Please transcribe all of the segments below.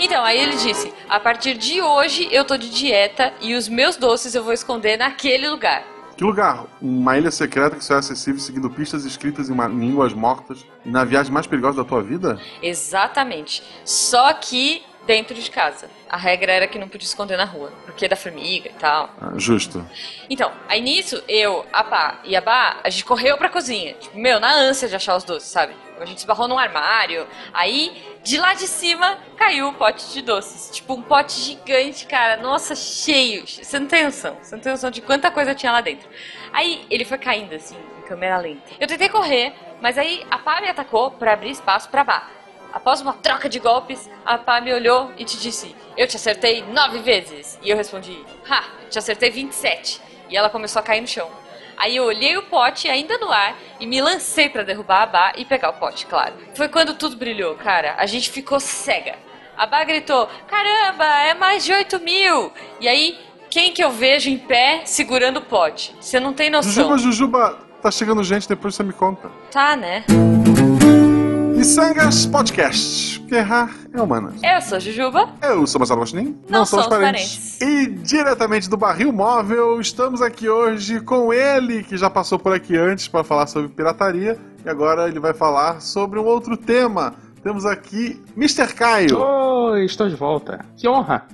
Então, aí ele disse: a partir de hoje eu tô de dieta e os meus doces eu vou esconder naquele lugar. Que lugar? Uma ilha secreta que só é acessível seguindo pistas escritas em, uma, em línguas mortas e na viagem mais perigosa da tua vida? Exatamente. Só que dentro de casa. A regra era que não podia esconder na rua, porque é da formiga e tal. Ah, justo. Então, aí nisso, eu, a Pá e a Bá, a gente correu pra cozinha. Tipo, meu, na ânsia de achar os doces, sabe? A gente esbarrou num armário. Aí, de lá de cima, caiu o pote de doces. Tipo, um pote gigante, cara. Nossa, cheio. Você não tem noção. Você não tem noção de quanta coisa tinha lá dentro. Aí, ele foi caindo, assim, em câmera lenta. Eu tentei correr, mas aí a Pá me atacou pra abrir espaço pra Bá. Após uma troca de golpes, a Pá me olhou e te disse: Eu te acertei nove vezes. E eu respondi: Ha, te acertei 27. E ela começou a cair no chão. Aí eu olhei o pote ainda no ar e me lancei pra derrubar a Bá e pegar o pote, claro. Foi quando tudo brilhou, cara. A gente ficou cega. A Bá gritou: Caramba, é mais de 8 mil! E aí, quem que eu vejo em pé segurando o pote? Você não tem noção. Jujuba, Jujuba, tá chegando gente, depois você me conta. Tá, né? Missangas Podcast. Porque errar é humanas. Eu sou a Jujuba. Eu sou Marcelo Agostinho. Não somos parentes. E diretamente do Barril Móvel, estamos aqui hoje com ele, que já passou por aqui antes para falar sobre pirataria. E agora ele vai falar sobre um outro tema. Temos aqui Mr. Caio. Oi, estou de volta. Que honra.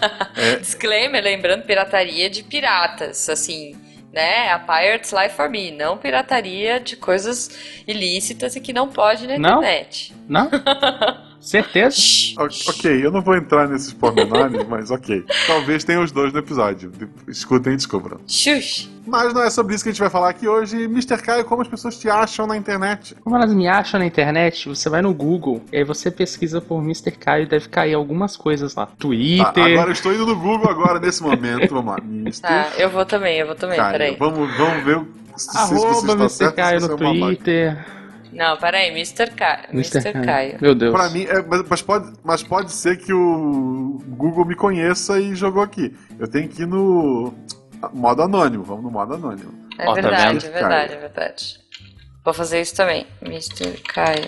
Disclaimer, lembrando, pirataria de piratas, assim, né? A Pirates Life for Me, não pirataria de coisas ilícitas e que não pode na Não? internet. Não? Certeza? Shhh. O- Ok, eu não vou entrar nesses pormenores, mas ok. Talvez tenha os dois no episódio. Escutem e descubram. Xuxa. Mas não é sobre isso que a gente vai falar aqui hoje. Mr. Caio, como as pessoas te acham na internet? Como elas me acham na internet, você vai no Google e aí você pesquisa por Mr. Caio e deve cair algumas coisas lá. Tá, Twitter. agora eu estou indo no Google agora, nesse momento. Vamos lá. Mr. Tá, eu vou também, eu vou também, Caio. peraí. Vamos, vamos ver o- se, se Arroba você está Mr. Caio se no é. Twitter. Não, peraí, Mr. Caio. Mr. Caio. Meu Deus. Pra mim, é, mas, pode, mas pode ser que o Google me conheça e jogou aqui. Eu tenho que ir no modo anônimo. Vamos no modo anônimo. É tá verdade, vendo? é verdade, é verdade. Vou fazer isso também, Mr. Caio.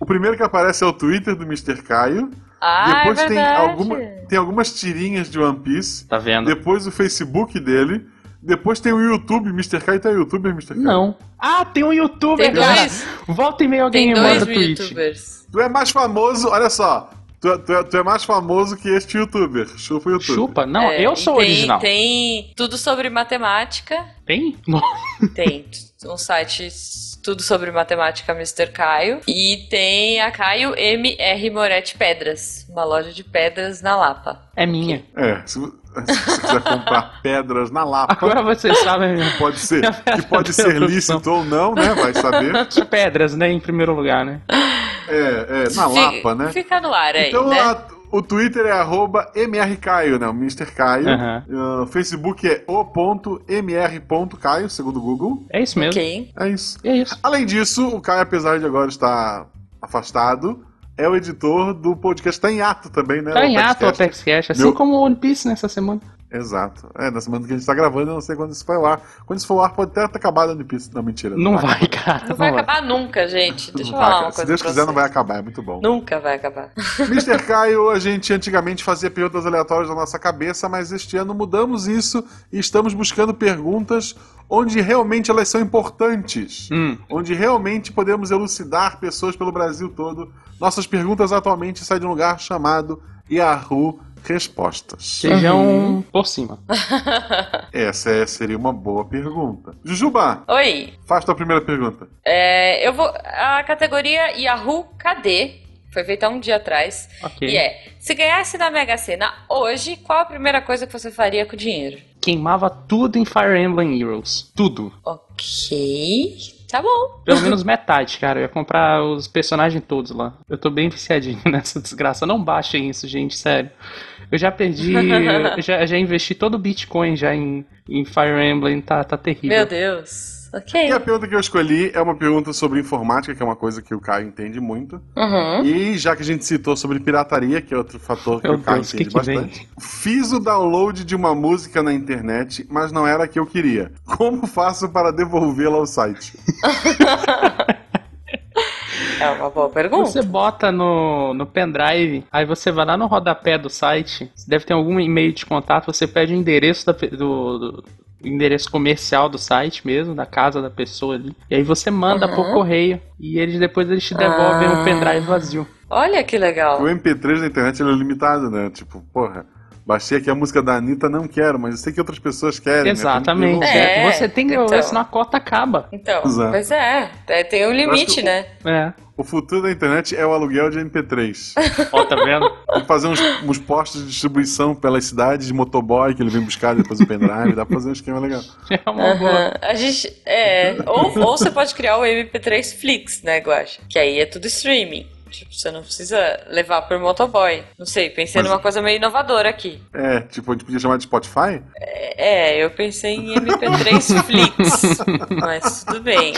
O primeiro que aparece é o Twitter do Mr. Caio. Ah, Depois é tem, verdade. alguma, tem algumas tirinhas de One Piece. Tá vendo? Depois o Facebook dele. Depois tem o YouTube. Mr. Caio tá youtuber, Mr. Caio? Não. Ah, tem um youtuber, Tem cara. dois, Volta e meia alguém tem dois tweet. youtubers. Tu é mais famoso, olha só. Tu, tu é, tu é mais famoso que este youtuber. Chupa o YouTube. Chupa? Não, É, eu sou tem, original. Tem tudo sobre matemática. Tem? Tem um site tudo sobre matemática Mr. Caio. E tem a Caio MR Moretti Pedras, uma loja de pedras na Lapa. É minha. É, se, quiser comprar pedras na Lapa, Agora vocês sabem mesmo. pode ser, que pode ser lícito ou não, né? Vai saber. Pedras, né? Em primeiro lugar, né? É, é na Lapa, né? Fica no ar aí, Então né? a- o Twitter é arroba mrcaio, né? O Mr. Caio. Aham. Uh, O Facebook é o.mr.caio, segundo o Google. É isso mesmo. Ok. É isso. É isso. Além disso, o Caio, apesar de agora estar afastado, é o editor do podcast Tá em Ato também, né? Tá em ato o. Apex Cash, assim Meu- como o One Piece nessa semana. Exato. É, na semana que a gente tá gravando, eu não sei quando isso vai ar. Quando isso for ar, pode até ter acabado no Piece. Não, mentira. Não vai, cara. Não vai acabar nunca, gente. Não Deixa eu vai, falar uma Se coisa Deus pra quiser, não vai vocês. acabar. É muito bom. Nunca vai acabar. Mr. Caio, a gente antigamente fazia perguntas aleatórias da nossa cabeça, mas este ano mudamos isso e estamos buscando perguntas onde realmente elas são importantes. Hum. Onde realmente podemos elucidar pessoas pelo Brasil todo. Nossas perguntas atualmente saem de um lugar chamado Yahoo Respostas. Feijão por cima. Essa é- seria uma boa pergunta. Jujuba, Oi, faz tua primeira pergunta. é, eu vou. A categoria Yahoo KD foi feita um dia atrás. Ok. E é: se ganhasse na Mega Sena hoje, qual a primeira coisa que você faria com o dinheiro? Queimava tudo em Fire Emblem Heroes. Tudo. Ok. Tá bom. Pelo menos metade, cara. Eu ia comprar os personagens todos lá. Eu tô bem viciadinho nessa desgraça. Não baixem isso, gente, sério. Eu já perdi. eu já, já investi todo o Bitcoin já em, em Fire Emblem. Tá, tá terrível. Meu Deus. Ok. E a pergunta que eu escolhi é uma pergunta sobre informática, que é uma coisa que o Caio entende muito. Uhum. E já que a gente citou sobre pirataria, que é outro fator que Meu o Caio Deus, que entende que vem? bastante. Fiz o download de uma música na internet, mas não era a que eu queria. Como faço para devolvê-la ao site? É uma boa pergunta. Você bota no, no pendrive, aí você vai lá no rodapé do site, deve ter algum e-mail de contato, você pede o endereço da, do, do endereço comercial do site mesmo, da casa da pessoa ali. E aí você manda uhum. por correio e eles depois eles te devolvem ah. um pendrive vazio. Olha que legal. O MP3 da internet é limitado, né? Tipo, porra. Baixei aqui a música da Anitta, não quero, mas eu sei que outras pessoas querem. Né? Exatamente. Né? É, você tem que. Então, senão a cota acaba. Então, Exato. pois é. é tem um limite, né? É. O futuro da internet é o aluguel de MP3. Ó, tá vendo? Tem fazer uns, uns postos de distribuição pelas cidades de motoboy que ele vem buscar depois o pendrive. Dá pra fazer um esquema legal. É uma boa. A gente. É. Ou, ou você pode criar o MP3 Flix, né, Guacha? Que aí é tudo streaming. Tipo, você não precisa levar por motoboy. Não sei, pensei Mas... numa coisa meio inovadora aqui. É, tipo, a gente podia chamar de Spotify? É, é eu pensei em MP3 Flix. mas tudo bem.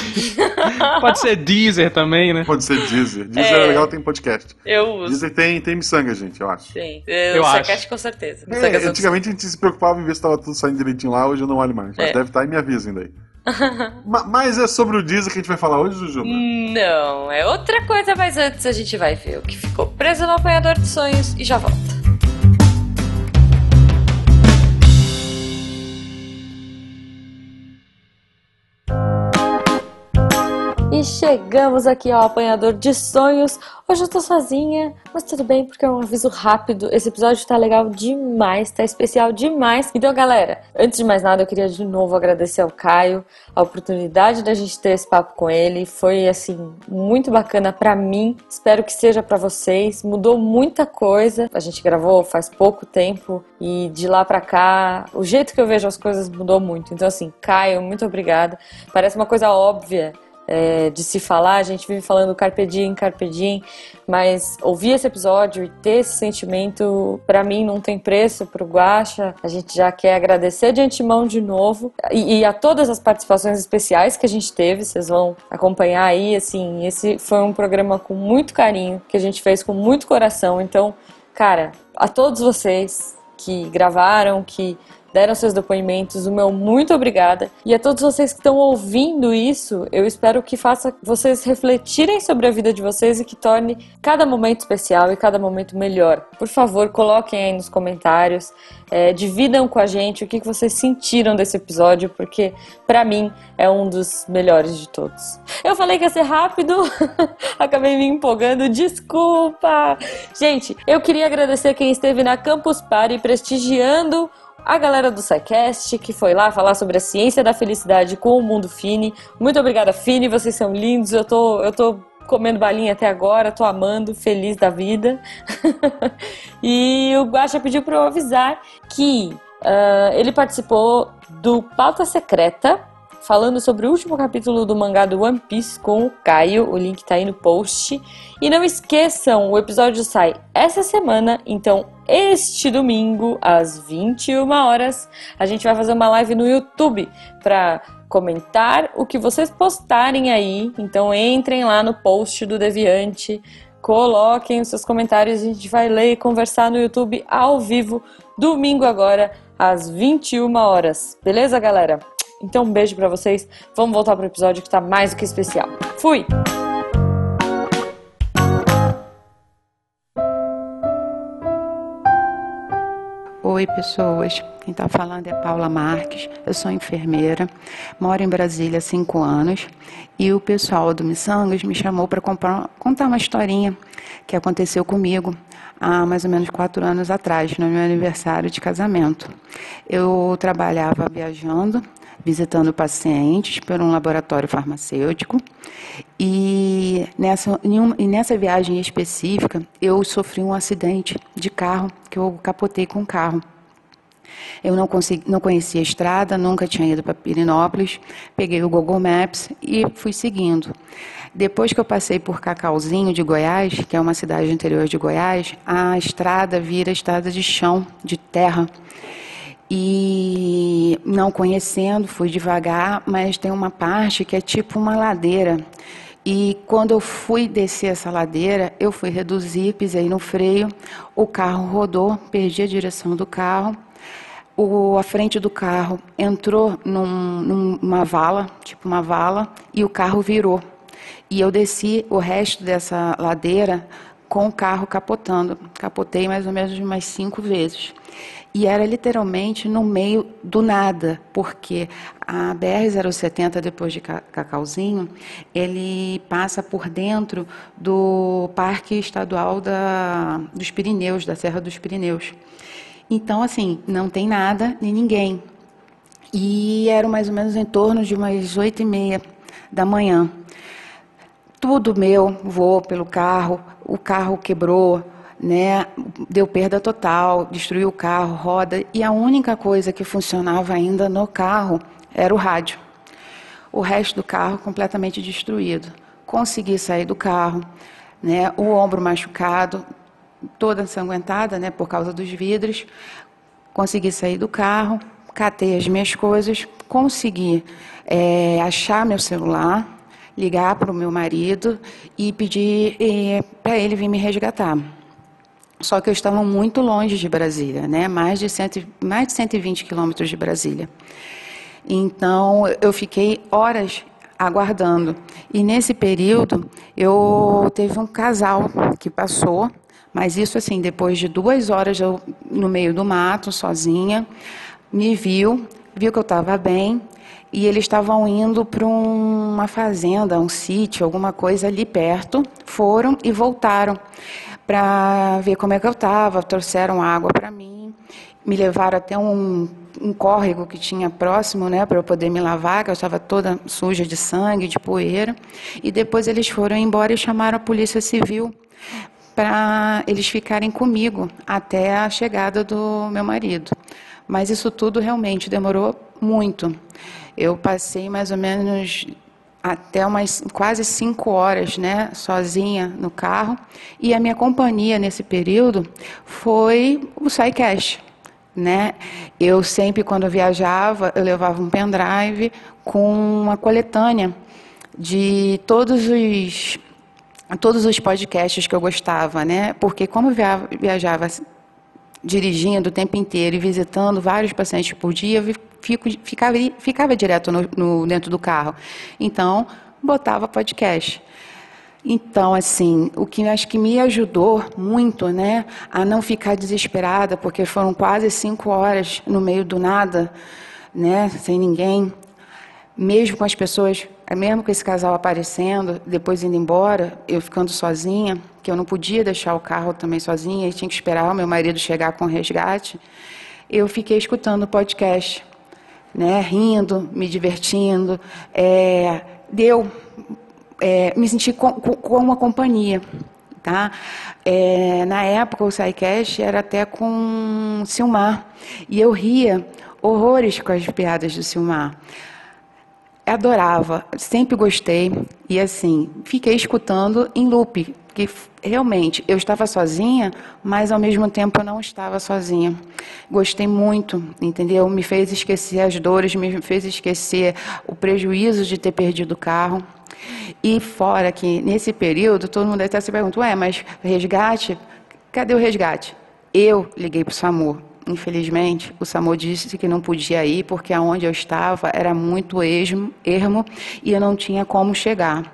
Pode ser Deezer também, né? Pode ser Deezer. Deezer é, é legal, tem podcast. Eu uso. Deezer tem, tem miçanga, gente, eu acho. Tem. Eu, eu acho. com certeza. É, antigamente a gente se preocupava em ver se tava tudo saindo direitinho lá, hoje eu não olho mais. Mas é. deve estar e me avisem daí. mas é sobre o Deezer que a gente vai falar hoje, Jujuba? Não, é outra coisa, mas antes a gente vai ver o que ficou preso no apanhador de sonhos e já volta. Chegamos aqui ao apanhador de sonhos. Hoje eu tô sozinha, mas tudo bem, porque é um aviso rápido. Esse episódio tá legal demais, tá especial demais. Então, galera, antes de mais nada, eu queria de novo agradecer ao Caio a oportunidade da gente ter esse papo com ele. Foi, assim, muito bacana para mim. Espero que seja para vocês. Mudou muita coisa. A gente gravou faz pouco tempo e de lá para cá, o jeito que eu vejo as coisas mudou muito. Então, assim, Caio, muito obrigada. Parece uma coisa óbvia é, de se falar, a gente vive falando carpe diem, carpe diem, mas ouvir esse episódio e ter esse sentimento, para mim não tem preço pro Guacha. A gente já quer agradecer de antemão de novo e, e, a todas as participações especiais que a gente teve, vocês vão acompanhar aí, assim, esse foi um programa com muito carinho, que a gente fez com muito coração. Então, cara, a todos vocês que gravaram, que deram seus depoimentos, o meu muito obrigada. E a todos vocês que estão ouvindo isso, eu espero que faça vocês refletirem sobre a vida de vocês e que torne cada momento especial e cada momento melhor. Por favor, coloquem aí nos comentários, é, dividam com a gente o que vocês sentiram desse episódio, porque para mim é um dos melhores de todos. Eu falei que ia ser rápido, acabei me empolgando, desculpa! Gente, eu queria agradecer quem esteve na Campus Party prestigiando a galera do SciCast, que foi lá falar sobre a ciência da felicidade com o Mundo Fini. Muito obrigada, Fini, vocês são lindos. Eu tô, eu tô comendo balinha até agora, tô amando, feliz da vida. e o Guaxa pediu para eu avisar que uh, ele participou do Pauta Secreta, falando sobre o último capítulo do mangá do One Piece com o Caio. O link tá aí no post. E não esqueçam, o episódio sai essa semana, então este domingo às 21 horas, a gente vai fazer uma live no YouTube para comentar o que vocês postarem aí. Então entrem lá no post do Deviante, coloquem os seus comentários, a gente vai ler e conversar no YouTube ao vivo domingo agora às 21 horas. Beleza, galera? Então, um beijo para vocês. Vamos voltar pro episódio que tá mais do que especial. Fui! Oi, pessoas. Quem está falando é Paula Marques. Eu sou enfermeira, moro em Brasília há cinco anos e o pessoal do Missangas me chamou para contar uma historinha que aconteceu comigo há mais ou menos quatro anos atrás, no meu aniversário de casamento. Eu trabalhava viajando visitando pacientes por um laboratório farmacêutico. E nessa, e nessa viagem específica, eu sofri um acidente de carro, que eu capotei com o carro. Eu não, consegui, não conhecia a estrada, nunca tinha ido para Pirinópolis. Peguei o Google Maps e fui seguindo. Depois que eu passei por Cacauzinho de Goiás, que é uma cidade interior de Goiás, a estrada vira estrada de chão, de terra. E não conhecendo, fui devagar, mas tem uma parte que é tipo uma ladeira. E quando eu fui descer essa ladeira, eu fui reduzir, pisei no freio, o carro rodou, perdi a direção do carro. O, a frente do carro entrou num, numa vala, tipo uma vala, e o carro virou. E eu desci o resto dessa ladeira com o carro capotando. Capotei mais ou menos umas cinco vezes. E era literalmente no meio do nada, porque a BR-070, depois de Cacauzinho, ele passa por dentro do Parque Estadual da, dos Pirineus, da Serra dos Pirineus. Então, assim, não tem nada nem ninguém. E era mais ou menos em torno de umas oito e meia da manhã. Tudo meu voou pelo carro, o carro quebrou, né, deu perda total, destruiu o carro, roda, e a única coisa que funcionava ainda no carro era o rádio. O resto do carro completamente destruído. Consegui sair do carro, né, o ombro machucado, toda ensanguentada, né, por causa dos vidros. Consegui sair do carro, catei as minhas coisas, consegui é, achar meu celular, ligar para o meu marido e pedir é, para ele vir me resgatar. Só que eu estava muito longe de Brasília, né? mais, de cento, mais de 120 quilômetros de Brasília. Então, eu fiquei horas aguardando. E nesse período, eu teve um casal que passou, mas isso assim, depois de duas horas eu, no meio do mato, sozinha, me viu, viu que eu estava bem, e eles estavam indo para uma fazenda, um sítio, alguma coisa ali perto, foram e voltaram para ver como é que eu estava, trouxeram água para mim, me levaram até um, um córrego que tinha próximo, né, para eu poder me lavar, que eu estava toda suja de sangue, de poeira, e depois eles foram embora e chamaram a polícia civil para eles ficarem comigo até a chegada do meu marido. Mas isso tudo realmente demorou muito. Eu passei mais ou menos até umas quase cinco horas, né, sozinha no carro. E a minha companhia nesse período foi o SciCash. Né? Eu sempre, quando viajava, eu levava um pendrive com uma coletânea de todos os todos os podcasts que eu gostava, né? Porque como eu viajava dirigindo o tempo inteiro e visitando vários pacientes por dia, fico, ficava, ficava direto no, no, dentro do carro. Então, botava podcast. Então, assim, o que acho que me ajudou muito, né, a não ficar desesperada, porque foram quase cinco horas no meio do nada, né, sem ninguém, mesmo com as pessoas, mesmo com esse casal aparecendo, depois indo embora, eu ficando sozinha, que eu não podia deixar o carro também sozinha, e tinha que esperar o meu marido chegar com o resgate, eu fiquei escutando o podcast né, rindo, me divertindo. É, deu, é, me senti com, com, uma companhia. Tá? É, na época, o SciCast era até com Silmar. E eu ria horrores com as piadas do Silmar. Adorava, sempre gostei. E assim, fiquei escutando em loop que realmente eu estava sozinha, mas ao mesmo tempo eu não estava sozinha. Gostei muito, entendeu? Me fez esquecer as dores, me fez esquecer o prejuízo de ter perdido o carro. E fora que nesse período todo mundo até se pergunta, ué, mas resgate? Cadê o resgate? Eu liguei para o SAMU. Infelizmente, o SAMU disse que não podia ir porque aonde eu estava era muito ermo, ermo e eu não tinha como chegar.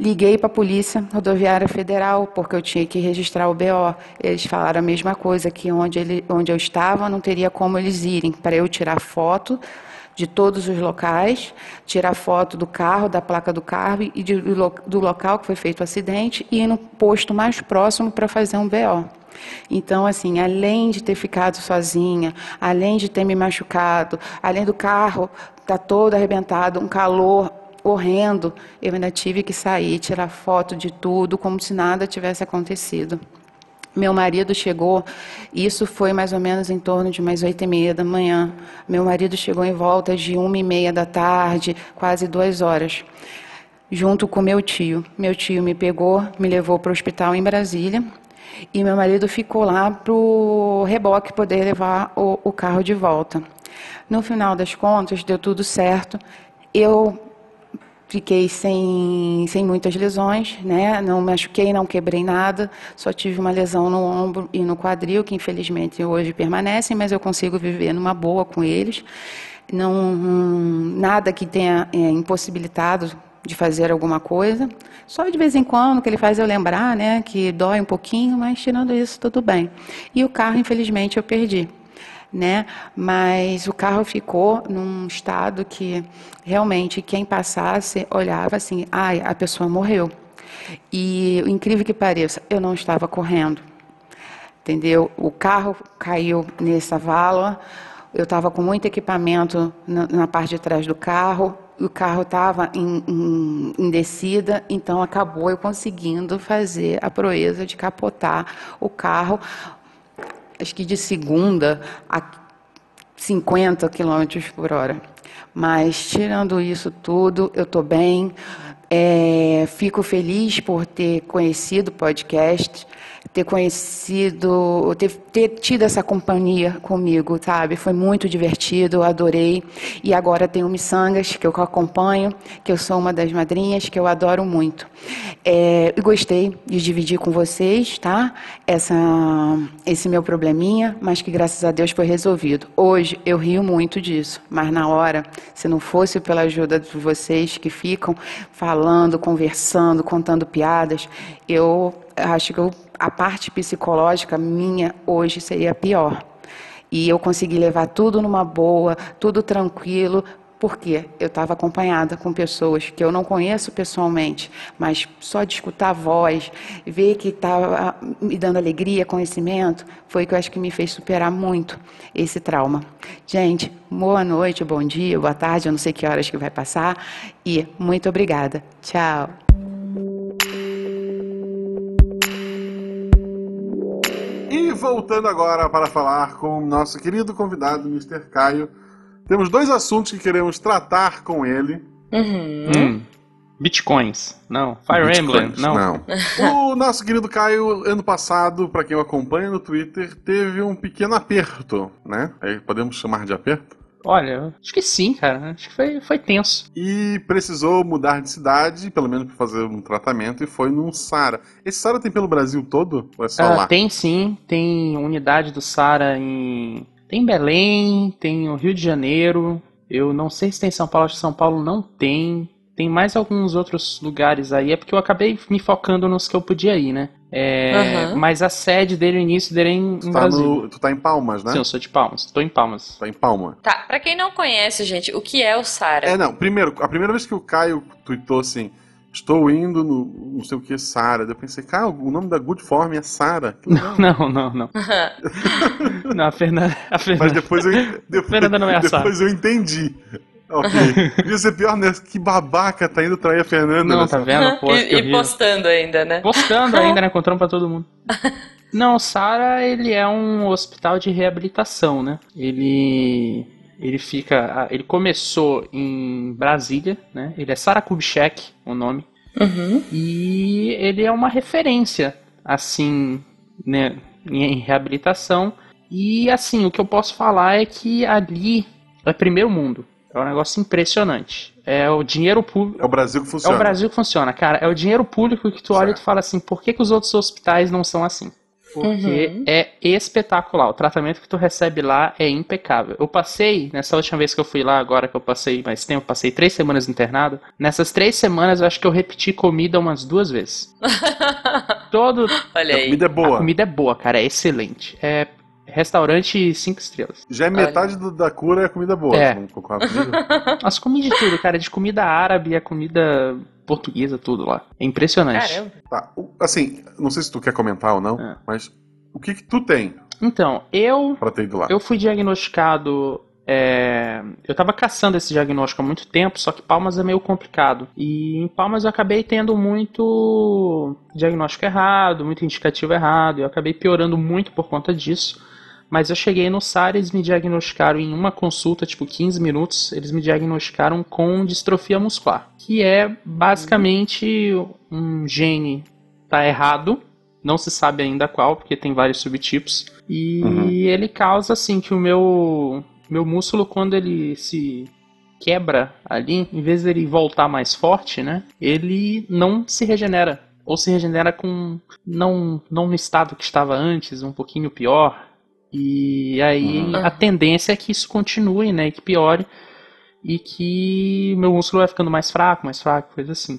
Liguei para a Polícia Rodoviária Federal, porque eu tinha que registrar o BO. Eles falaram a mesma coisa, que onde, ele, onde eu estava não teria como eles irem, para eu tirar foto de todos os locais, tirar foto do carro, da placa do carro e de, do local que foi feito o acidente e ir no posto mais próximo para fazer um BO. Então, assim, além de ter ficado sozinha, além de ter me machucado, além do carro estar tá todo arrebentado, um calor horrendo, eu ainda tive que sair, tirar foto de tudo, como se nada tivesse acontecido. Meu marido chegou, isso foi mais ou menos em torno de mais oito e meia da manhã. Meu marido chegou em volta de uma e meia da tarde, quase duas horas, junto com meu tio. Meu tio me pegou, me levou para o hospital em Brasília, e meu marido ficou lá para o reboque poder levar o, o carro de volta. No final das contas, deu tudo certo. Eu Fiquei sem, sem muitas lesões, né? não machuquei, não quebrei nada, só tive uma lesão no ombro e no quadril, que infelizmente hoje permanecem, mas eu consigo viver numa boa com eles. Não, nada que tenha é, impossibilitado de fazer alguma coisa. Só de vez em quando que ele faz eu lembrar, né, que dói um pouquinho, mas tirando isso tudo bem. E o carro, infelizmente, eu perdi. Né? Mas o carro ficou num estado que realmente quem passasse olhava assim, ai, a pessoa morreu. E incrível que pareça, eu não estava correndo. Entendeu? O carro caiu nessa vala, eu estava com muito equipamento na, na parte de trás do carro, o carro estava em, em, em, descida, então acabou eu conseguindo fazer a proeza de capotar o carro, acho que de segunda a 50 km por hora. Mas tirando isso tudo, eu estou bem. É, fico feliz por ter conhecido o podcast ter conhecido, ter, ter, tido essa companhia comigo, sabe? Foi muito divertido, adorei. E agora tem o Missangas, que eu acompanho, que eu sou uma das madrinhas, que eu adoro muito. É, gostei de dividir com vocês, tá? Essa, esse meu probleminha, mas que graças a Deus foi resolvido. Hoje eu rio muito disso, mas na hora, se não fosse pela ajuda de vocês que ficam falando, conversando, contando piadas, eu acho que eu a parte psicológica minha hoje seria pior. E eu consegui levar tudo numa boa, tudo tranquilo, porque eu estava acompanhada com pessoas que eu não conheço pessoalmente, mas só de escutar a voz, ver que estava me dando alegria, conhecimento, foi o que eu acho que me fez superar muito esse trauma. Gente, boa noite, bom dia, boa tarde, eu não sei que horas que vai passar, e muito obrigada. Tchau. Voltando agora para falar com o nosso querido convidado, Mr. Caio, temos dois assuntos que queremos tratar com ele. Uhum. Hum. Bitcoins, não. Fire Bitcoins, Emblem, não. não. o nosso querido Caio, ano passado, para quem o acompanha no Twitter, teve um pequeno aperto, né? Aí podemos chamar de aperto? Olha, acho que sim, cara. Acho que foi, foi tenso. E precisou mudar de cidade, pelo menos para fazer um tratamento, e foi num SARA. Esse SARA tem pelo Brasil todo? Ou é só uh, lá? Tem sim, tem unidade do SARA em. Tem Belém, tem o Rio de Janeiro. Eu não sei se tem São Paulo, acho que São Paulo não tem. Tem mais alguns outros lugares aí. É porque eu acabei me focando nos que eu podia ir, né? É, uhum. Mas a sede dele, o início dele é em, tu em tá. No, tu tá em Palmas, né? Sim, eu sou de Palmas. Tô em Palmas. Tá em Palma. Tá, pra quem não conhece, gente, o que é o Sara? É, não, primeiro, a primeira vez que o Caio tweetou assim, estou indo no não sei o que, Sara, eu pensei, cara, o nome da Good Form é Sara. Não, não, não, não. não, a Fernanda, a Fernanda... Mas depois eu, depois, Fernanda não é a Depois eu entendi. Ok. Podia ser pior, né? Que babaca tá indo trair a Fernanda. Não, tá vendo? Pô, e, e postando ainda, né? Postando ainda, né? Contando pra todo mundo. Não, Sara, ele é um hospital de reabilitação, né? Ele ele fica, ele começou em Brasília, né? Ele é Sara Kubitschek, o nome. Uhum. E ele é uma referência, assim, né, em reabilitação. E assim, o que eu posso falar é que ali é primeiro mundo. É um negócio impressionante. É o dinheiro público. É o Brasil que funciona. É o Brasil que funciona, cara. É o dinheiro público que tu olha certo. e tu fala assim: por que, que os outros hospitais não são assim? Porque uhum. é espetacular. O tratamento que tu recebe lá é impecável. Eu passei, nessa última vez que eu fui lá, agora que eu passei mais tempo, passei três semanas internado. Nessas três semanas eu acho que eu repeti comida umas duas vezes. Todo. Olha aí. A comida é boa. A comida é boa, cara. É excelente. É Restaurante 5 estrelas. Já é metade do, da cura é comida boa. É. As comi de tudo, cara. De comida árabe a comida portuguesa, tudo lá. É impressionante. Caramba. Tá. Assim, não sei se tu quer comentar ou não, é. mas o que que tu tem? Então, eu. Pra ter ido lá. Eu fui diagnosticado é, eu estava caçando esse diagnóstico há muito tempo, só que Palmas é meio complicado. E em Palmas eu acabei tendo muito diagnóstico errado, muito indicativo errado, e eu acabei piorando muito por conta disso. Mas eu cheguei no SAR, eles me diagnosticaram em uma consulta, tipo 15 minutos, eles me diagnosticaram com distrofia muscular, que é basicamente um gene tá errado, não se sabe ainda qual, porque tem vários subtipos, e uhum. ele causa assim que o meu meu músculo quando ele se quebra ali, em vez dele voltar mais forte, né, ele não se regenera ou se regenera com não não no estado que estava antes, um pouquinho pior. E aí uhum. a tendência é que isso continue, né, que piore. e que meu músculo vai ficando mais fraco, mais fraco, coisa assim.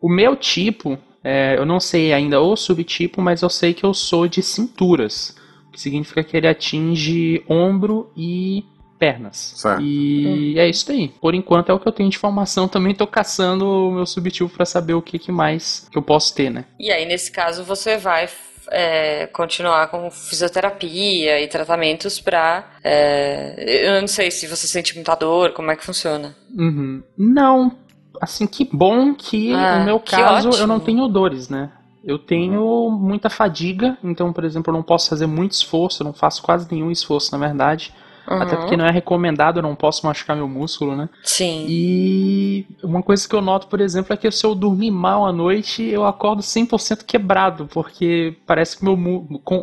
O meu tipo, é, eu não sei ainda o subtipo, mas eu sei que eu sou de cinturas, o que significa que ele atinge ombro e pernas. Certo. E é isso aí. Por enquanto é o que eu tenho de informação. Também tô caçando o meu subtipo para saber o que, que mais que eu posso ter, né? E aí, nesse caso, você vai é, continuar com fisioterapia e tratamentos pra. É, eu não sei se você sente muita dor, como é que funciona. Uhum. Não. Assim, que bom que Ah, no meu que caso eu ótimo. não tenho dores, né? Eu tenho muita fadiga, então, por exemplo, eu não posso fazer muito esforço, eu não faço quase nenhum esforço, na verdade. Até Uhum. porque não é recomendado, eu não posso machucar meu músculo, né? Sim. E uma coisa que eu noto, por exemplo, é que se eu dormir mal à noite, eu acordo 100% quebrado, porque parece que meu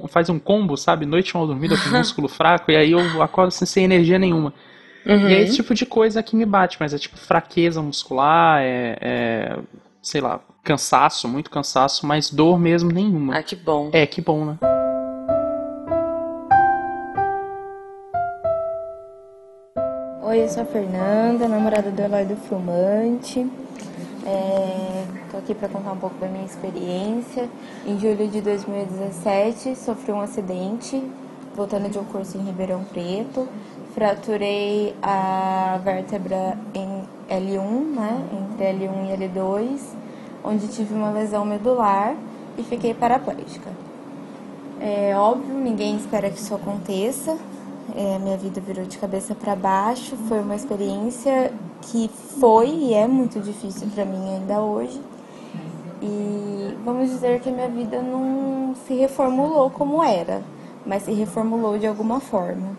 faz um combo, sabe? Noite mal dormida com músculo fraco, e aí eu acordo assim, sem energia nenhuma. Uhum. E é esse tipo de coisa que me bate, mas é tipo fraqueza muscular, é, é, sei lá, cansaço, muito cansaço, mas dor mesmo nenhuma. Ah, que bom. É, que bom, né? Oi, eu sou a Fernanda, namorada do Eloy do Fumante. É, tô aqui para contar um pouco da minha experiência. Em julho de 2017, sofri um acidente voltando de um curso em Ribeirão Preto. Fraturei a vértebra em L1, né, entre L1 e L2, onde tive uma lesão medular e fiquei paraplégica. É óbvio, ninguém espera que isso aconteça. É, minha vida virou de cabeça para baixo. Foi uma experiência que foi e é muito difícil para mim ainda hoje. E vamos dizer que minha vida não se reformulou como era, mas se reformulou de alguma forma.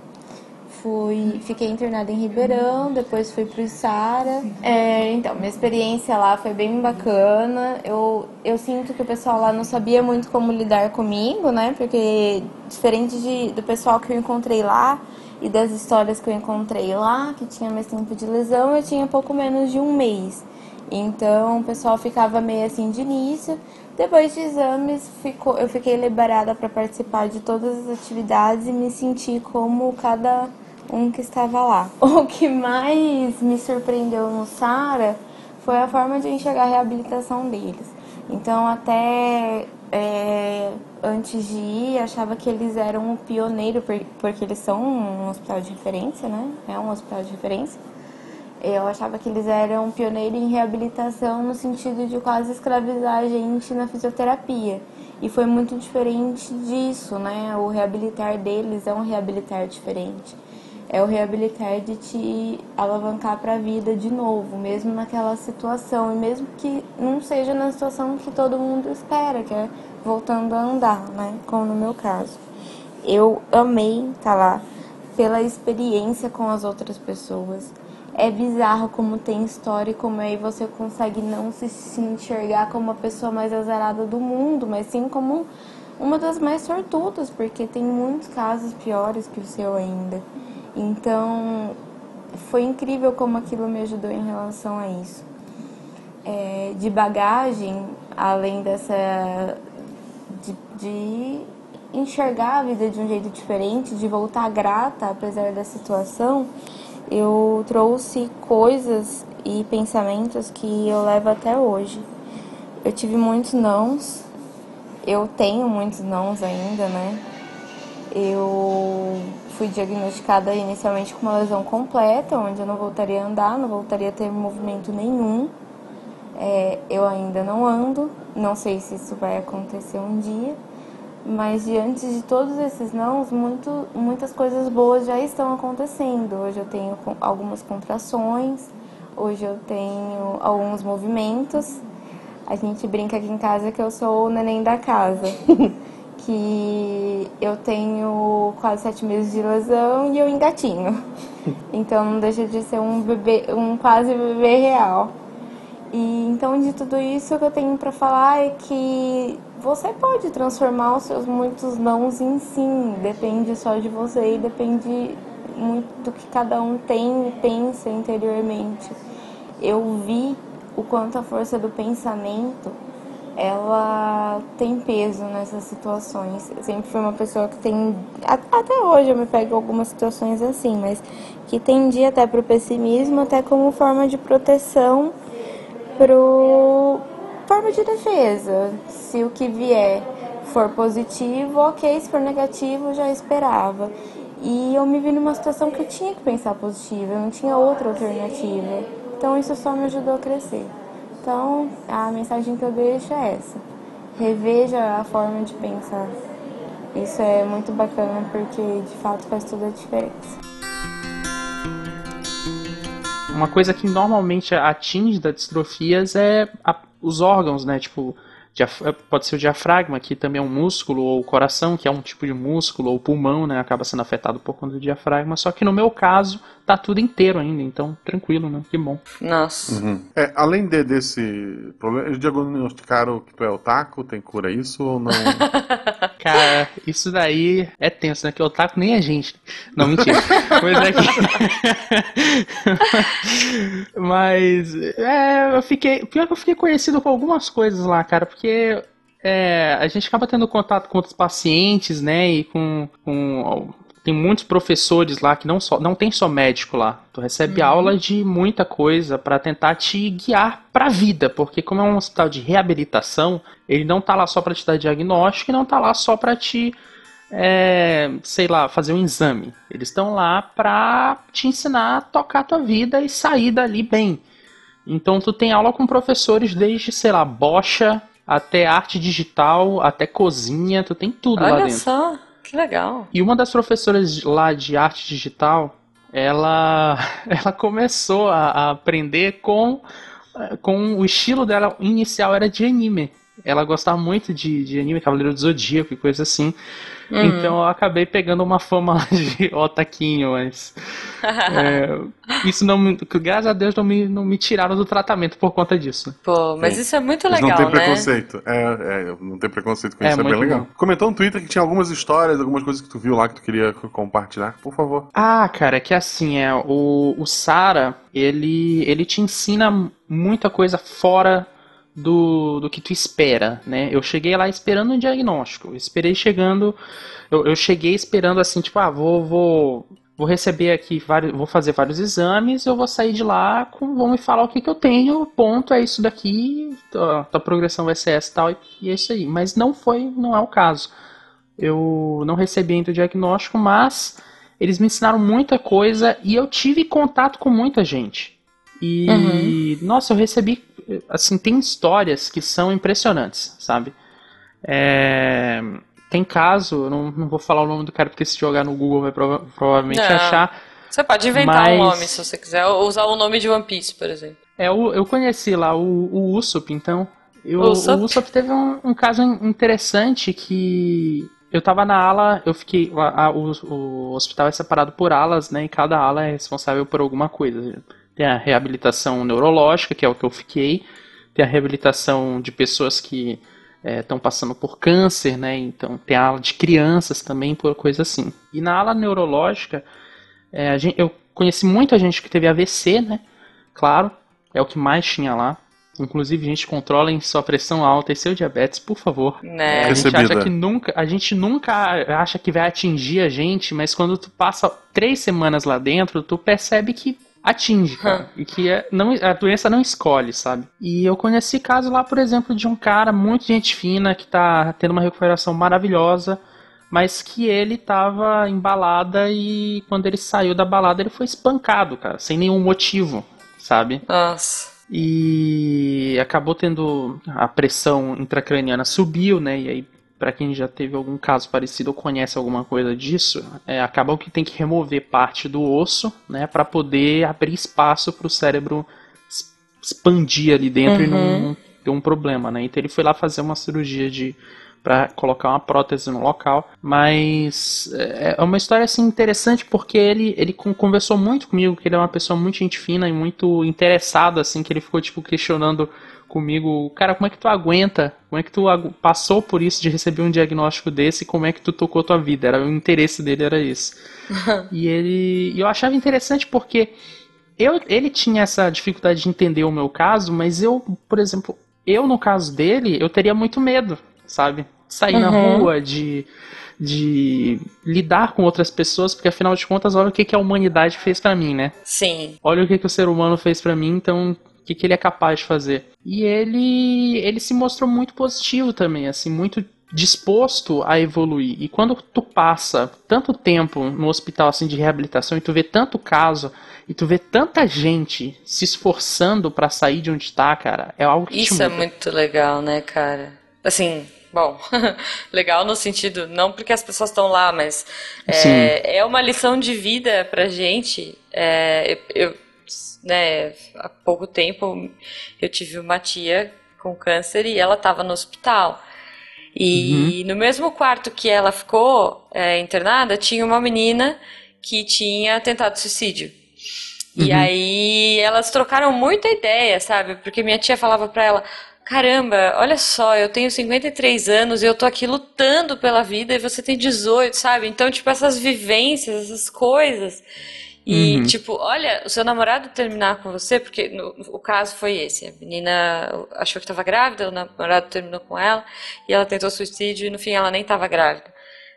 Fui, fiquei internada em Ribeirão, depois fui pro Sara. É, então, minha experiência lá foi bem bacana. Eu, eu sinto que o pessoal lá não sabia muito como lidar comigo, né? Porque diferente de, do pessoal que eu encontrei lá e das histórias que eu encontrei lá, que tinha mais tempo de lesão, eu tinha pouco menos de um mês. Então o pessoal ficava meio assim de início. Depois de exames, ficou, eu fiquei liberada para participar de todas as atividades e me senti como cada um que estava lá. O que mais me surpreendeu no Sara foi a forma de enxergar a reabilitação deles. Então, até é, antes de ir, achava que eles eram o pioneiro, por- porque eles são um hospital de referência, né? É um hospital de referência. Eu achava que eles eram pioneiros em reabilitação no sentido de quase escravizar a gente na fisioterapia. E foi muito diferente disso, né? O reabilitar deles é um reabilitar diferente. É o reabilitar de te alavancar para a vida de novo, mesmo naquela situação. E mesmo que não seja na situação que todo mundo espera, que é voltando a andar, né? Como no meu caso. Eu amei estar lá pela experiência com as outras pessoas. É bizarro como tem história e como aí você consegue não se, se enxergar como a pessoa mais azarada do mundo, mas sim como uma das mais sortudas, porque tem muitos casos piores que o seu ainda. Então, foi incrível como aquilo me ajudou em relação a isso. É, de bagagem, além dessa. De, de enxergar a vida de um jeito diferente, de voltar grata apesar da situação, eu trouxe coisas e pensamentos que eu levo até hoje. Eu tive muitos nãos, eu tenho muitos nãos ainda, né? Eu fui diagnosticada inicialmente com uma lesão completa, onde eu não voltaria a andar, não voltaria a ter movimento nenhum. É, eu ainda não ando, não sei se isso vai acontecer um dia, mas diante de todos esses nãos, muito, muitas coisas boas já estão acontecendo. Hoje eu tenho algumas contrações, hoje eu tenho alguns movimentos. A gente brinca aqui em casa que eu sou o neném da casa. que eu tenho quase sete meses de lesão e eu engatinho. Então não deixa de ser um bebê, um quase bebê real. E então de tudo isso o que eu tenho para falar é que você pode transformar os seus muitos nãos em sim, depende só de você e depende muito do que cada um tem e pensa interiormente. Eu vi o quanto a força do pensamento ela tem peso nessas situações. Eu sempre fui uma pessoa que tem. Até hoje eu me pego algumas situações assim, mas que tendia até para o pessimismo, até como forma de proteção, pro forma de defesa. Se o que vier for positivo, ok, se for negativo, já esperava. E eu me vi numa situação que eu tinha que pensar positivo, eu não tinha outra alternativa. Então isso só me ajudou a crescer. Então, a mensagem que eu deixo é essa: reveja a forma de pensar. Isso é muito bacana porque de fato faz toda a diferença. Uma coisa que normalmente atinge das distrofias é a, os órgãos, né? Tipo, pode ser o diafragma, que também é um músculo, ou o coração, que é um tipo de músculo, ou o pulmão, né, acaba sendo afetado por conta do diafragma. Só que no meu caso, tá tudo inteiro ainda, então tranquilo, né? Que bom. Nossa. Uhum. É, além de, desse problema, eles diagnosticaram que tu é otaku, tem cura isso ou não? Cara, isso daí é tenso, né? Que otaku nem a gente. Não, mentira. Mas é que... Mas, é, eu fiquei... Pior que eu fiquei conhecido com algumas coisas lá, cara, porque é, a gente acaba tendo contato com outros pacientes, né, e com, com tem muitos professores lá que não só não tem só médico lá. Tu recebe uhum. aula de muita coisa para tentar te guiar para a vida, porque como é um hospital de reabilitação, ele não tá lá só para te dar diagnóstico e não tá lá só para te é, sei lá, fazer um exame. Eles estão lá para te ensinar a tocar a tua vida e sair dali bem. Então tu tem aula com professores desde, sei lá, bocha até arte digital, até cozinha, tu tem tudo Olha lá dentro. Só. Que legal. E uma das professoras lá de arte digital, ela, ela começou a, a aprender com, com o estilo dela inicial era de anime. Ela gostava muito de, de anime, Cavaleiro do Zodíaco e coisa assim. Uhum. Então eu acabei pegando uma fama de otaquinho, mas. é, isso não me. Graças a Deus não me, não me tiraram do tratamento por conta disso. Pô, mas Sim. isso é muito legal. Mas não tem né? preconceito. É, é, não tem preconceito com é, isso, é bem legal. Bom. Comentou no Twitter que tinha algumas histórias, algumas coisas que tu viu lá que tu queria compartilhar, por favor. Ah, cara, é que assim, é, o, o Sara, ele, ele te ensina muita coisa fora do, do que tu espera, né? Eu cheguei lá esperando um diagnóstico. Eu esperei chegando. Eu, eu cheguei esperando assim, tipo, ah, vou, vou, vou receber aqui vários. Vou fazer vários exames, eu vou sair de lá, com, vão me falar o que, que eu tenho, ponto, é isso daqui, tua, tua progressão vai ser essa e tal, e, e é isso aí. Mas não foi, não é o caso. Eu não recebi ainda o diagnóstico, mas eles me ensinaram muita coisa e eu tive contato com muita gente. E, uhum. nossa, eu recebi assim, tem histórias que são impressionantes, sabe? É, tem caso, não, não vou falar o nome do cara porque se jogar no Google vai prova provavelmente não. achar. Você pode inventar mas... um nome se você quiser, ou usar o nome de One Piece, por exemplo. É, eu, eu conheci lá o, o Usopp, então. Eu, Usopp? O Usopp teve um, um, caso interessante que eu tava na ala, eu fiquei. A, a, o, o hospital é separado por alas, né? E cada ala é responsável por alguma coisa. Tem a reabilitação neurológica, que é o que eu fiquei. Tem a reabilitação de pessoas que estão é, passando por câncer, né? Então tem a ala de crianças também, por coisa assim. E na ala neurológica, é, gente, eu conheci muita gente que teve AVC, né? Claro, é o que mais tinha lá. Inclusive, a gente controla em sua pressão alta e seu diabetes, por favor. Né? A gente acha que nunca, a gente nunca acha que vai atingir a gente, mas quando tu passa três semanas lá dentro, tu percebe que atinge, cara. e que é, não, a doença não escolhe, sabe? E eu conheci caso lá, por exemplo, de um cara muito gente fina que tá tendo uma recuperação maravilhosa, mas que ele tava em balada e quando ele saiu da balada ele foi espancado, cara, sem nenhum motivo, sabe? Nossa. E acabou tendo a pressão intracraniana subiu, né? E aí para quem já teve algum caso parecido ou conhece alguma coisa disso, é, acaba que tem que remover parte do osso, né, para poder abrir espaço para o cérebro expandir ali dentro uhum. e não, não ter um problema, né? Então ele foi lá fazer uma cirurgia de para colocar uma prótese no local, mas é, é uma história assim interessante porque ele ele conversou muito comigo, que ele é uma pessoa muito gente fina e muito interessado assim, que ele ficou tipo questionando comigo, cara, como é que tu aguenta? Como é que tu passou por isso de receber um diagnóstico desse? Como é que tu tocou tua vida? Era o interesse dele era esse. e ele, eu achava interessante porque eu, ele tinha essa dificuldade de entender o meu caso, mas eu, por exemplo, eu, no caso dele, eu teria muito medo, sabe? Sair uhum. na rua, de, de lidar com outras pessoas, porque afinal de contas, olha o que, que a humanidade fez para mim, né? Sim. Olha o que, que o ser humano fez para mim, então o que, que ele é capaz de fazer. E ele, ele se mostrou muito positivo também, assim, muito disposto a evoluir. E quando tu passa tanto tempo no hospital assim de reabilitação e tu vê tanto caso e tu vê tanta gente se esforçando para sair de onde tá, cara, é algo que Isso é muito legal, né, cara? Assim, bom, legal no sentido, não porque as pessoas estão lá, mas é, é, uma lição de vida pra gente. É, eu, né, há pouco tempo eu tive uma tia com câncer e ela estava no hospital. E uhum. no mesmo quarto que ela ficou é, internada, tinha uma menina que tinha tentado suicídio. Uhum. E aí elas trocaram muita ideia, sabe? Porque minha tia falava pra ela: caramba, olha só, eu tenho 53 anos e eu tô aqui lutando pela vida e você tem 18, sabe? Então, tipo, essas vivências, essas coisas. E, uhum. tipo, olha, o seu namorado terminar com você, porque no, o caso foi esse. A menina achou que estava grávida, o namorado terminou com ela, e ela tentou suicídio, e no fim ela nem estava grávida.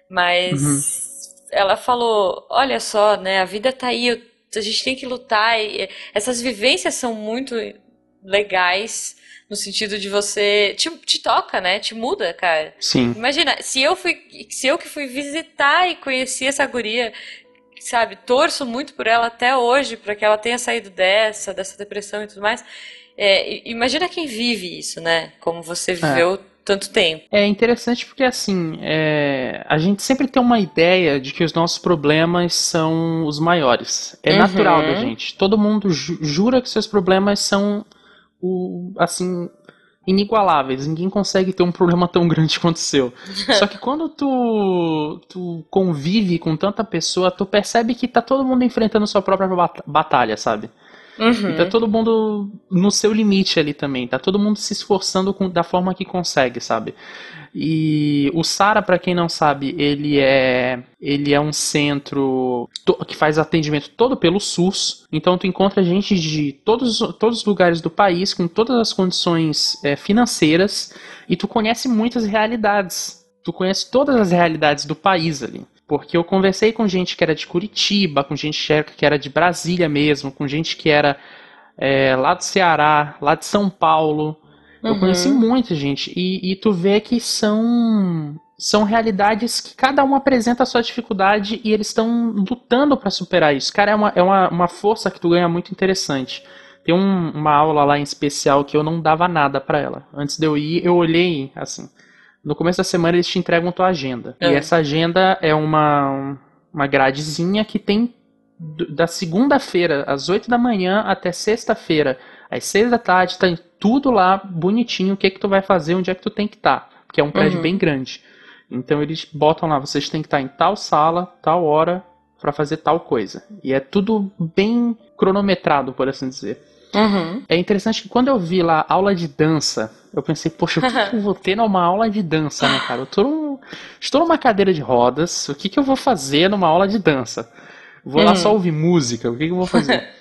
Mas uhum. ela falou: olha só, né, a vida tá aí, a gente tem que lutar. E essas vivências são muito legais no sentido de você te, te toca, né? Te muda, cara. Sim. Imagina, se eu fui, se eu que fui visitar e conheci essa guria sabe, torço muito por ela até hoje, para que ela tenha saído dessa, dessa depressão e tudo mais. É, imagina quem vive isso, né? Como você é. viveu é. tanto tempo. É interessante porque, assim, é, a gente sempre tem uma ideia de que os nossos problemas são os maiores. É uhum. natural da gente. Todo mundo ju jura que seus problemas são, o, assim, inigualáveis. Ninguém consegue ter um problema tão grande quanto o seu. Só que quando tu, tu convive com tanta pessoa, tu percebe que tá todo mundo enfrentando sua própria batalha, sabe? Uhum. E tá todo mundo no seu limite ali também. Tá todo mundo se esforçando com, da forma que consegue, sabe? E o Sara, para quem não sabe, ele é ele é um centro que faz atendimento todo pelo SUS. Então tu encontra gente de todos, todos os lugares do país com todas as condições é, financeiras e tu conhece muitas realidades. Tu conhece todas as realidades do país ali. Porque eu conversei com gente que era de Curitiba, com gente que era de Brasília mesmo, com gente que era é, lá do Ceará, lá de São Paulo. Eu uhum. conheci muita gente. E, e tu vê que são são realidades que cada um apresenta a sua dificuldade e eles estão lutando para superar isso. Cara, é uma, é uma, uma força que tu ganha muito interessante. Tem um, uma aula lá em especial que eu não dava nada para ela. Antes de eu ir, eu olhei, assim, no começo da semana eles te entregam tua agenda. É. E essa agenda é uma, uma gradezinha que tem da segunda-feira, às 8 da manhã, até sexta-feira, às 6 da tarde, tá tudo lá bonitinho, o que é que tu vai fazer, onde é que tu tem que estar. Tá, porque é um prédio uhum. bem grande. Então eles botam lá, vocês têm que estar tá em tal sala, tal hora, para fazer tal coisa. E é tudo bem cronometrado, por assim dizer. Uhum. É interessante que quando eu vi lá aula de dança, eu pensei, poxa, o que, que eu vou ter numa aula de dança, né, cara? Eu tô num, estou numa cadeira de rodas, o que, que eu vou fazer numa aula de dança? Vou uhum. lá só ouvir música, o que, que eu vou fazer?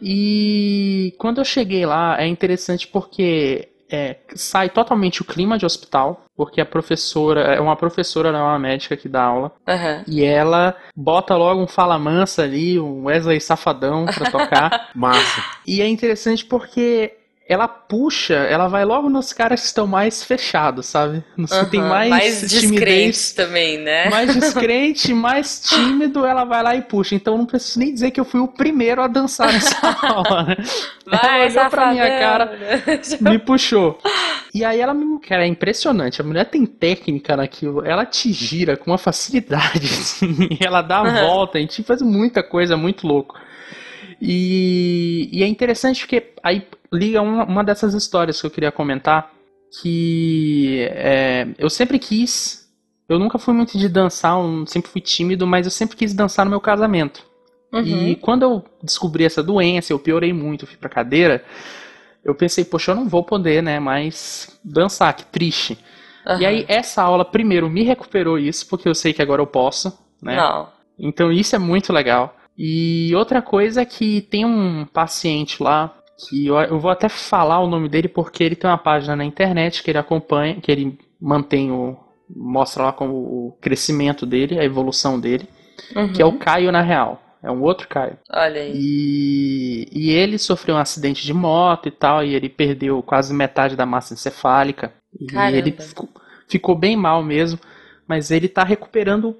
E quando eu cheguei lá, é interessante porque é, sai totalmente o clima de hospital, porque a professora é uma professora, não é uma médica que dá aula, uhum. e ela bota logo um fala mansa ali, um Wesley safadão pra tocar. Massa. E é interessante porque ela puxa, ela vai logo nos caras que estão mais fechados, sabe? Nos uhum, que tem mais, mais timidez também, né? Mais descrente, mais tímido, ela vai lá e puxa. Então não preciso nem dizer que eu fui o primeiro a dançar nessa aula, né? Vai, ela olhou pra minha cara, me puxou. E aí ela me. Cara, é impressionante. A mulher tem técnica naquilo. Ela te gira com uma facilidade, assim. Ela dá a uhum. volta, a gente faz muita coisa, muito louco. E, e, é interessante porque aí liga uma, uma dessas histórias que eu queria comentar. Que é, eu sempre quis. Eu nunca fui muito de dançar, eu sempre fui tímido, mas eu sempre quis dançar no meu casamento. Uhum. E quando eu descobri essa doença, eu piorei muito, fui pra cadeira. Eu pensei, poxa, eu não vou poder, né, mais dançar, que triste. Uhum. E aí, essa aula, primeiro, me recuperou isso, porque eu sei que agora eu posso, né? Não. Então, isso é muito legal. E outra coisa é que tem um paciente lá que eu, eu, vou até falar o nome dele porque ele tem uma página na internet que ele acompanha, que ele mantém o mostra lá como o crescimento dele, a evolução dele, uhum. que é o Caio na real. É um outro Caio. Olha aí. E, e ele sofreu um acidente de moto e tal, e ele perdeu quase metade da massa encefálica. Caramba. E ele ficou, ficou bem mal mesmo, mas ele tá recuperando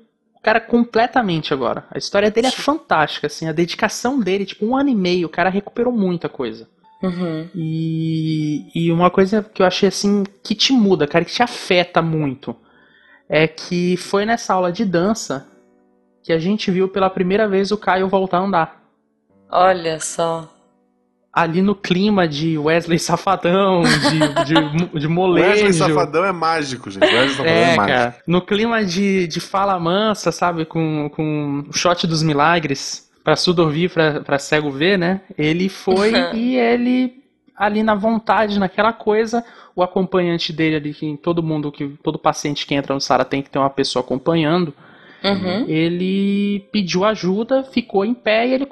cara completamente agora. A história dele é fantástica, assim, a dedicação dele, tipo, um ano e meio, o cara recuperou muita coisa. Uhum. E, e uma coisa que eu achei assim que te muda, cara, que te afeta muito, é que foi nessa aula de dança que a gente viu pela primeira vez o Caio voltar a andar. Olha só ali no clima de Wesley Safadão, de, de, de molejo. Wesley Safadão é mágico, gente. Wesley Safadão é, é mágico. Cara, no clima de, de fala mansa, sabe? Com, com o shot dos milagres, pra surdo ouvir, pra, pra cego ver, né? Ele foi e ele, ali na vontade, naquela coisa, o acompanhante dele ali, que todo mundo, que todo paciente que entra no SARA tem que ter uma pessoa acompanhando. Uhum. Ele pediu ajuda, ficou em pé e ele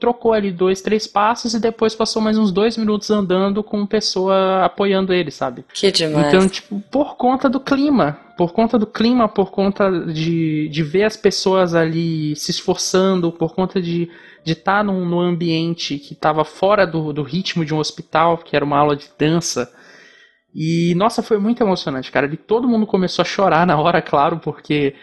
trocou ali dois, três passos e depois passou mais uns dois minutos andando com pessoa apoiando ele, sabe? Que demais. Então, tipo, por conta do clima, por conta do clima, por conta de, de ver as pessoas ali se esforçando, por conta de de estar tá num, num ambiente que estava fora do, do ritmo de um hospital, que era uma aula de dança. E, nossa, foi muito emocionante, cara. E todo mundo começou a chorar na hora, claro, porque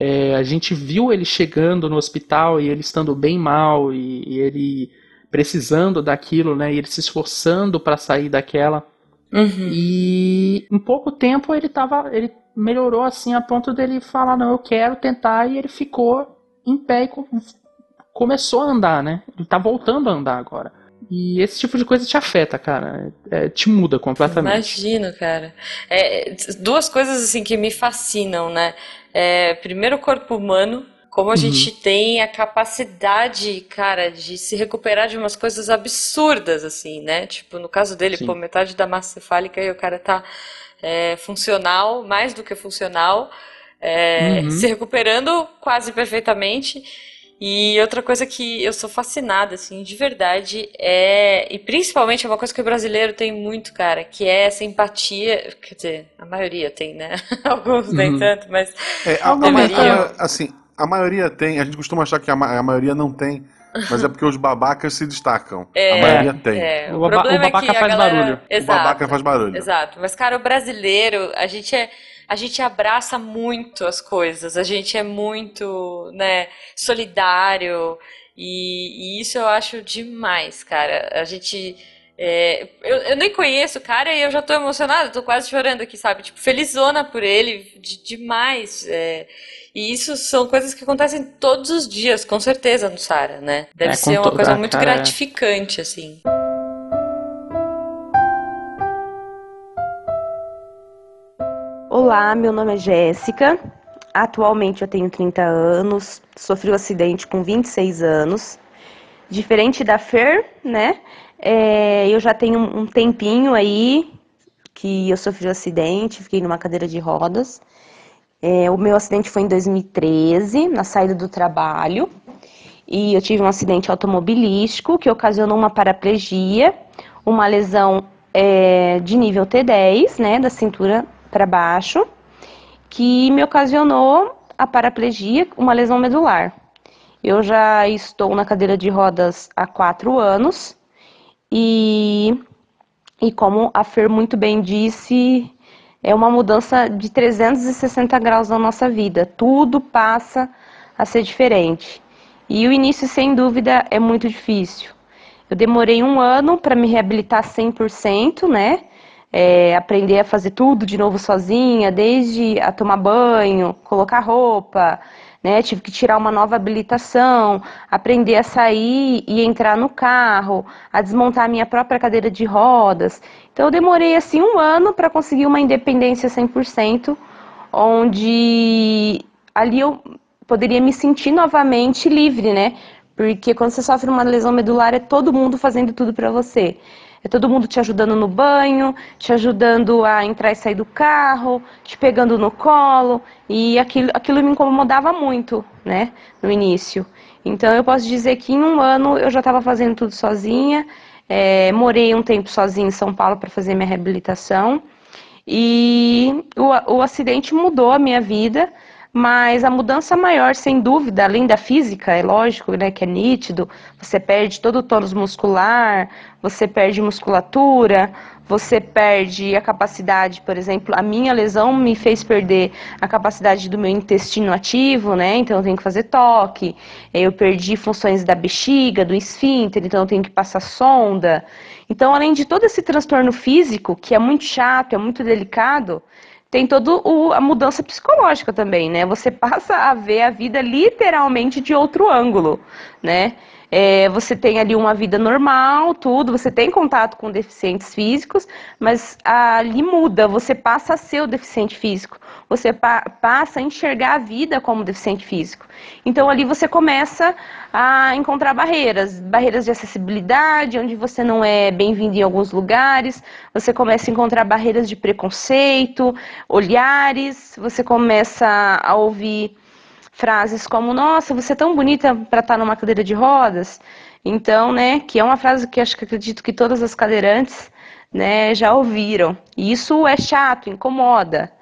é, a gente viu ele chegando no hospital e ele estando bem mal e, e ele precisando daquilo, né? E ele se esforçando para sair daquela. Uhum. E em pouco tempo ele tava, ele melhorou assim a ponto dele falar não, eu quero tentar e ele ficou em pé e começou a andar, né? Ele tá voltando a andar agora. E esse tipo de coisa te afeta, cara. É, te muda completamente. Imagino, cara. É, duas coisas assim que me fascinam, né? É, primeiro, o corpo humano. Como a uhum. gente tem a capacidade, cara, de se recuperar de umas coisas absurdas, assim, né? Tipo, no caso dele, Sim. pô, metade da massa cefálica e o cara tá é, funcional, mais do que funcional, é, uhum. se recuperando quase perfeitamente. E outra coisa que eu sou fascinada, assim, de verdade, é. E principalmente é uma coisa que o brasileiro tem muito, cara, que é essa empatia. Quer dizer, a maioria tem, né? Alguns nem uhum. tanto, mas. É, a, maioria, assim, a maioria tem, a gente costuma achar que a, a maioria não tem. Mas é porque os babacas se destacam. É, a maioria tem. É. O, o, problema o babaca é que faz galera... barulho. Exato, o babaca faz barulho. Exato. Mas, cara, o brasileiro, a gente é a gente abraça muito as coisas, a gente é muito, né, solidário, e, e isso eu acho demais, cara. A gente. É, eu, eu, nem conheço o cara e eu já tô emocionada, tô quase chorando aqui, sabe? Tipo, felizona por ele, de, demais. É, e isso são coisas que acontecem todos os dias, com certeza, no Sara, né? Deve é, ser uma coisa muito cara... gratificante, assim. Olá, meu nome é Jéssica. Atualmente eu tenho 30 anos, sofri um acidente com 26 anos. Diferente da Fer, né? É, eu já tenho um tempinho aí que eu sofri um acidente, fiquei numa cadeira de rodas. É, o meu acidente foi em 2013, na saída do trabalho. E eu tive um acidente automobilístico que ocasionou uma paraplegia, uma lesão é, de nível T10, né, da cintura para baixo, que me ocasionou a paraplegia, uma lesão medular. Eu já estou na cadeira de rodas há quatro anos e, e como a Fer muito bem disse, é uma mudança de 360 graus na nossa vida. Tudo passa a ser diferente. E o início, sem dúvida, é muito difícil. Eu demorei um ano para me reabilitar 100%, né? É, aprender a fazer tudo de novo sozinha, desde a tomar banho, colocar roupa, né? Tive que tirar uma nova habilitação, aprender a sair e entrar no carro, a desmontar a minha própria cadeira de rodas. Então eu demorei assim um ano para conseguir uma independência 100%, onde ali eu poderia me sentir novamente livre, né? Porque quando você sofre uma lesão medular é todo mundo fazendo tudo para você. É todo mundo te ajudando no banho, te ajudando a entrar e sair do carro, te pegando no colo. E aquilo, aquilo me incomodava muito, né, no início. Então eu posso dizer que em um ano eu já estava fazendo tudo sozinha. É, morei um tempo sozinha em São Paulo para fazer minha reabilitação. E o, o acidente mudou a minha vida, mas a mudança maior, sem dúvida, além da física, é lógico, né, que é nítido, você perde todo o tônus muscular, você perde musculatura, você perde a capacidade, por exemplo, a minha lesão me fez perder a capacidade do meu intestino ativo, né? Então eu tenho que fazer toque. Eu perdi funções da bexiga, do esfíncter, então eu tenho que passar sonda. Então, além de todo esse transtorno físico, que é muito chato, é muito delicado, tem toda a mudança psicológica também, né? Você passa a ver a vida literalmente de outro ângulo, né? É, você tem ali uma vida normal, tudo, você tem contato com deficientes físicos, mas ali muda, você passa a ser o deficiente físico, você pa passa a enxergar a vida como deficiente físico. Então ali você começa a encontrar barreiras, barreiras de acessibilidade, onde você não é bem-vindo em alguns lugares, você começa a encontrar barreiras de preconceito, olhares, você começa a ouvir frases como nossa, você é tão bonita para estar tá numa cadeira de rodas. Então, né, que é uma frase que acho que acredito que todas as cadeirantes, né, já ouviram. E isso é chato, incomoda.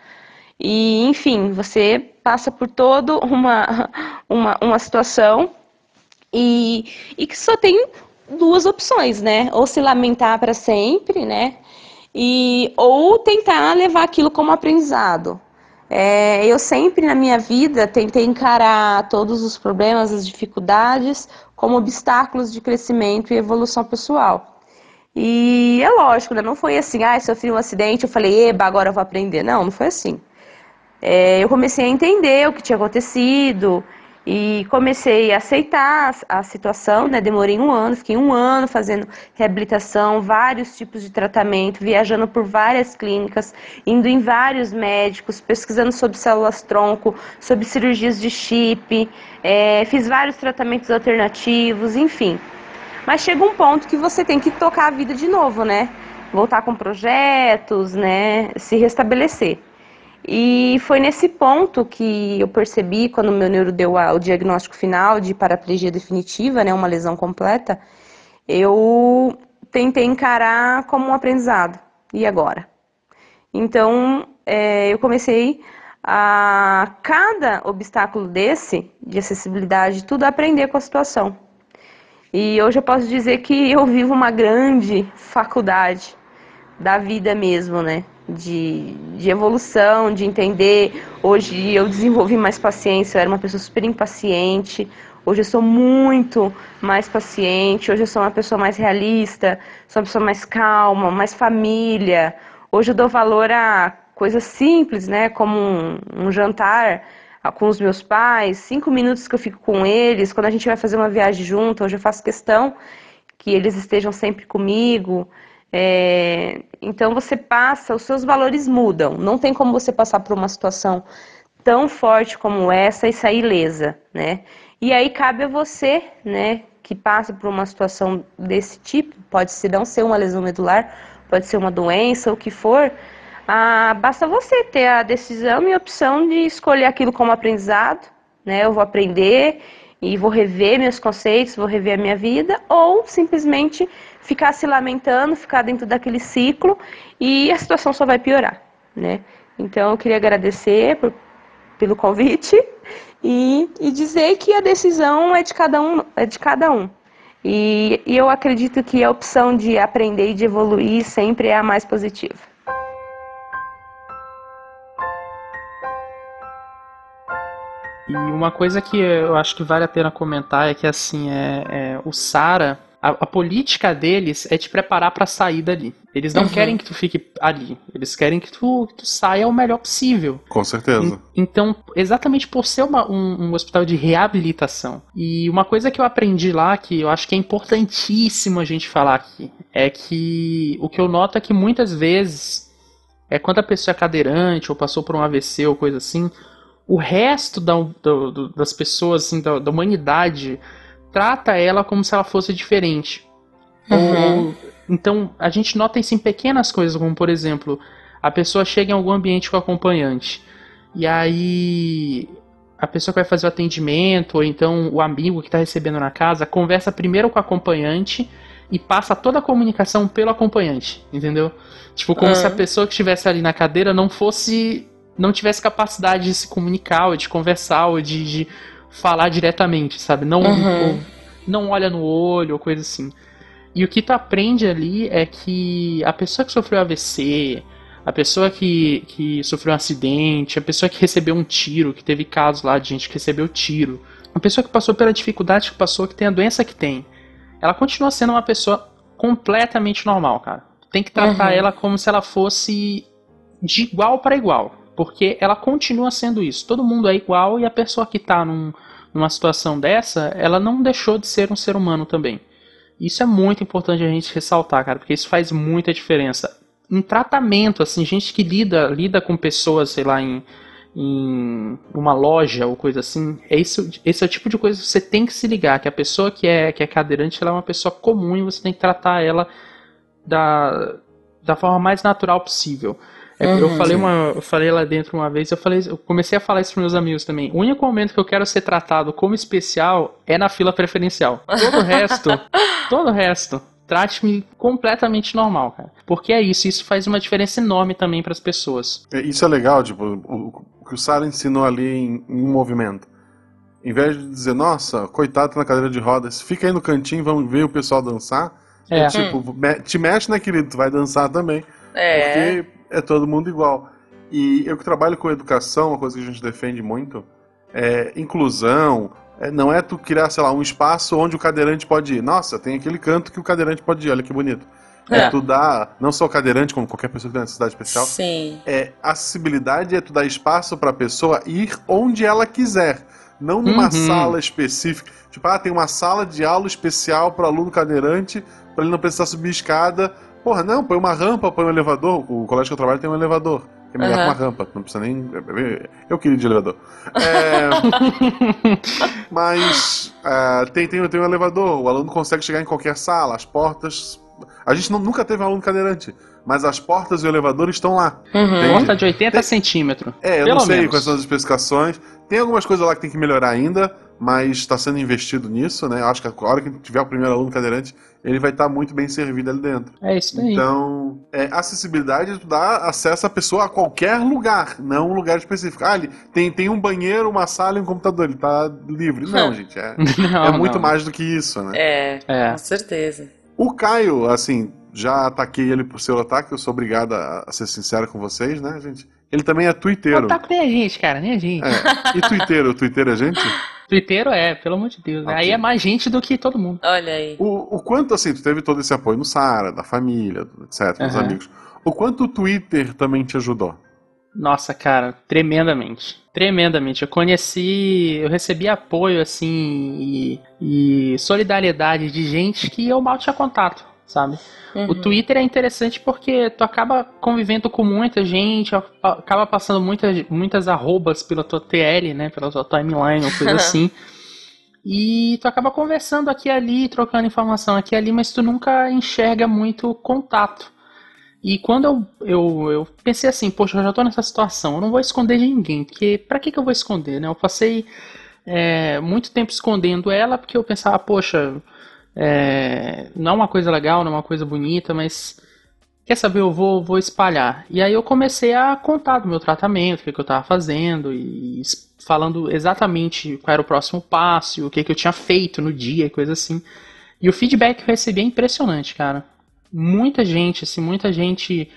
E, enfim, você passa por toda uma, uma, uma situação e, e que só tem duas opções, né? Ou se lamentar para sempre, né? E, ou tentar levar aquilo como aprendizado. É, eu sempre na minha vida tentei encarar todos os problemas, as dificuldades, como obstáculos de crescimento e evolução pessoal. E é lógico, né? não foi assim, ah, sofri um acidente, eu falei, eba, agora eu vou aprender. Não, não foi assim. É, eu comecei a entender o que tinha acontecido, e comecei a aceitar a situação, né? Demorei um ano, fiquei um ano fazendo reabilitação, vários tipos de tratamento, viajando por várias clínicas, indo em vários médicos, pesquisando sobre células tronco, sobre cirurgias de chip, é, fiz vários tratamentos alternativos, enfim. Mas chega um ponto que você tem que tocar a vida de novo, né? Voltar com projetos, né? Se restabelecer. E foi nesse ponto que eu percebi, quando o meu neuro deu o diagnóstico final de paraplegia definitiva, né, uma lesão completa, eu tentei encarar como um aprendizado. E agora? Então, é, eu comecei a cada obstáculo desse, de acessibilidade, tudo aprender com a situação. E hoje eu posso dizer que eu vivo uma grande faculdade da vida mesmo, né? De, de evolução, de entender. Hoje eu desenvolvi mais paciência, eu era uma pessoa super impaciente. Hoje eu sou muito mais paciente, hoje eu sou uma pessoa mais realista, sou uma pessoa mais calma, mais família. Hoje eu dou valor a coisas simples, né? Como um, um jantar com os meus pais, cinco minutos que eu fico com eles, quando a gente vai fazer uma viagem junto, hoje eu faço questão que eles estejam sempre comigo. É, então você passa, os seus valores mudam. Não tem como você passar por uma situação tão forte como essa e sair lesa, né? E aí cabe a você, né, que passa por uma situação desse tipo, pode ser não ser uma lesão medular, pode ser uma doença, o que for, ah, basta você ter a decisão e a opção de escolher aquilo como aprendizado, né? Eu vou aprender e vou rever meus conceitos, vou rever a minha vida, ou simplesmente ficar se lamentando, ficar dentro daquele ciclo e a situação só vai piorar, né? Então eu queria agradecer por, pelo convite e, e dizer que a decisão é de cada um, é de cada um. E, e eu acredito que a opção de aprender e de evoluir sempre é a mais positiva. E uma coisa que eu acho que vale a pena comentar é que assim é, é o Sara a, a, política deles é te preparar para sair dali. Eles não uhum. querem que tu fique ali. Eles querem que tu, que tu saia o melhor possível. Com certeza. E, então, exatamente por ser uma, um, um, hospital de reabilitação. E uma coisa que eu aprendi lá, que eu acho que é importantíssimo a gente falar aqui, é que o que eu noto é que muitas vezes, é quando a pessoa é cadeirante ou passou por um AVC ou coisa assim, o resto da, do, do, das pessoas, assim, da, da humanidade trata ela como se ela fosse diferente. Uhum. Ou, então, a gente nota isso em pequenas coisas, como por exemplo, a pessoa chega em algum ambiente com acompanhante. E aí a pessoa que vai fazer o atendimento, ou então o amigo que está recebendo na casa, conversa primeiro com o acompanhante e passa toda a comunicação pelo acompanhante, entendeu? Tipo, como Uhum. se a pessoa que estivesse ali na cadeira não fosse. não tivesse capacidade de se comunicar, ou de conversar, ou de, de falar diretamente, sabe? Não, Uhum. ou não olha no olho, ou coisa assim. E o que tu aprende ali é que a pessoa que sofreu AVC, a pessoa que, que sofreu um acidente, a pessoa que recebeu um tiro, que teve casos lá de gente que recebeu tiro, a pessoa que passou pela dificuldade que passou, que tem a doença que tem, ela continua sendo uma pessoa completamente normal, cara. Tem que tratar Uhum. ela como se ela fosse de igual para igual, porque ela continua sendo isso. Todo mundo é igual e a pessoa que tá num, numa situação dessa, ela não deixou de ser um ser humano também. Isso é muito importante a gente ressaltar, cara, porque isso faz muita diferença. Em tratamento, assim, gente que lida, lida com pessoas, sei lá, em, em uma loja ou coisa assim, é isso, esse é o tipo de coisa que você tem que se ligar, que a pessoa que é, que é cadeirante ela é uma pessoa comum e você tem que tratar ela da, da forma mais natural possível. É, eu Uhum. falei uma, eu falei lá dentro uma vez, eu falei, eu comecei a falar isso para meus amigos também. O único momento que eu quero ser tratado como especial é na fila preferencial. Todo o resto, todo o resto, trate-me completamente normal, cara. Porque é isso, isso faz uma diferença enorme também para as pessoas. É, Isso é legal, tipo, o, o que o Sara ensinou ali em, em um movimento. Em vez de dizer, nossa, coitado tá na cadeira de rodas, fica aí no cantinho, vamos ver o pessoal dançar. É. É tipo, me- te mexe, né, querido? Tu vai dançar também. É. Porque é todo mundo igual. E eu que trabalho com educação, uma coisa que a gente defende muito é inclusão. É, não é tu criar, sei lá, um espaço onde o cadeirante pode ir. Nossa, tem aquele canto que o cadeirante pode ir, olha que bonito. É, É. tu dar, não só o cadeirante, como qualquer pessoa que tem necessidade especial, Sim. é acessibilidade é tu dar espaço para a pessoa ir onde ela quiser, não numa Uhum. sala específica. Tipo, ah, tem uma sala de aula especial para aluno cadeirante, para ele não precisar subir escada. Porra, não, põe uma rampa, põe um elevador. O colégio que eu trabalho tem um elevador. Que é melhor Aham. que uma rampa, não precisa nem. Eu queria de elevador. É, Mas ah, tem, tem, tem um elevador, o aluno consegue chegar em qualquer sala, as portas. A gente não- nunca teve um aluno cadeirante, mas as portas e o elevador estão lá. Uhum. Porta de 80 centímetros. É, eu não sei menos. quais são as especificações. Tem algumas coisas lá que tem que melhorar ainda, mas está sendo investido nisso, né? Eu acho que a hora que tiver o primeiro aluno cadeirante, ele vai estar muito bem servido ali dentro. É isso aí. Então, é, acessibilidade é tu dar acesso à pessoa a qualquer lugar, não um lugar específico. Ah, ele tem, tem um banheiro, uma sala e um computador, ele tá livre. Não, gente, é, Não, é muito não. mais do que isso, né? É, É. com certeza. O Caio, assim, já ataquei ele por seu ataque, eu sou obrigado a, a ser sincero com vocês, né, gente? Ele também é twitteiro. Ataque nem a gente, cara, nem a gente. É. E twitteiro? Twitteiro é gente? Twitteiro é, pelo amor de Deus. né? Ok. Aí é mais gente do que todo mundo. Olha aí. O, o quanto, assim, tu teve todo esse apoio no Sara, da família, etc., dos Aham. amigos. O quanto o Twitter também te ajudou? Nossa, cara, tremendamente. Tremendamente. Eu conheci, eu recebi apoio, assim, e, e solidariedade de gente que eu mal tinha contato, sabe? O Uhum. Twitter é interessante porque tu acaba convivendo com muita gente, acaba passando muitas, muitas arrobas pela tua TL, né? Pela tua timeline ou coisa assim. E tu acaba conversando aqui e ali, trocando informação aqui e ali, mas tu nunca enxerga muito contato. E quando eu, eu, eu pensei assim, poxa, eu já tô nessa situação, eu não vou esconder de ninguém, porque pra que, que eu vou esconder, né? Eu passei é, muito tempo escondendo ela, porque eu pensava, poxa, é, não é uma coisa legal, não é uma coisa bonita, mas quer saber, eu vou, vou espalhar. E aí eu comecei a contar do meu tratamento, o que, que eu tava fazendo, e falando exatamente qual era o próximo passo, o que, que eu tinha feito no dia, e coisa assim. E o feedback que eu recebi é impressionante, cara. Muita gente, assim, muita gente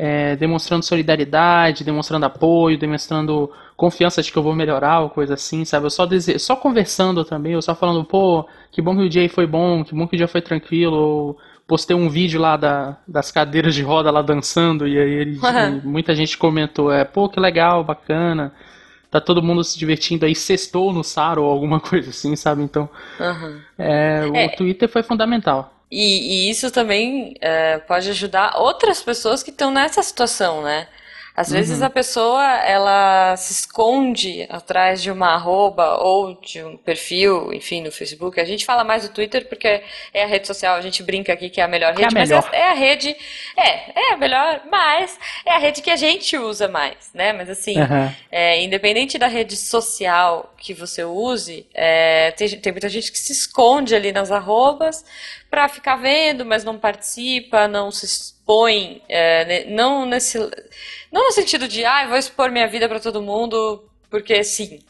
é, demonstrando solidariedade, demonstrando apoio, demonstrando confiança de que eu vou melhorar ou coisa assim, sabe? Eu só, dese... só conversando também, eu só falando, pô, que bom que o dia foi bom, que bom que o dia foi tranquilo, ou postei um vídeo lá da, das cadeiras de roda lá dançando, e aí ele- muita gente comentou, é, pô, que legal, bacana, tá todo mundo se divertindo aí, sextou no Saro ou alguma coisa assim, sabe? Então, Uhum. é, o É. Twitter foi fundamental. E, e isso também é, pode ajudar outras pessoas que estão nessa situação, né? Às vezes a pessoa, ela se esconde atrás de uma arroba ou de um perfil, enfim, no Facebook. A gente fala mais do Twitter porque é a rede social, a gente brinca aqui que é a melhor Que é a rede, mas melhor. é, é a rede, é, é a melhor, mas é a rede que a gente usa mais, né? Mas assim, Aham. é, independente da rede social que você use, é, tem, tem muita gente que se esconde ali nas arrobas pra ficar vendo, mas não participa, não se expõe, é, não nesse, não no sentido de, ah, vou expor minha vida pra todo mundo porque sim.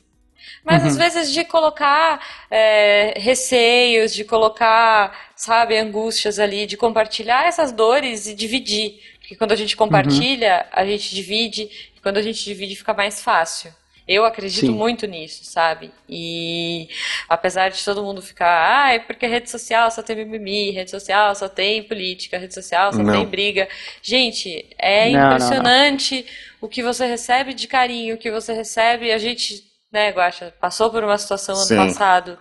Mas às vezes de colocar é, receios, de colocar, sabe, angústias ali, de compartilhar essas dores e dividir. Porque quando a gente compartilha, a gente divide, e quando a gente divide fica mais fácil. Eu acredito Sim. muito nisso, sabe? E apesar de todo mundo ficar, ai, porque rede social só tem mimimi, rede social só tem política, rede social só Não. tem briga. Gente, é Não, não, não. impressionante o que você recebe de carinho, o que você recebe. A gente, né, Guaxa, passou por uma situação ano Sim. passado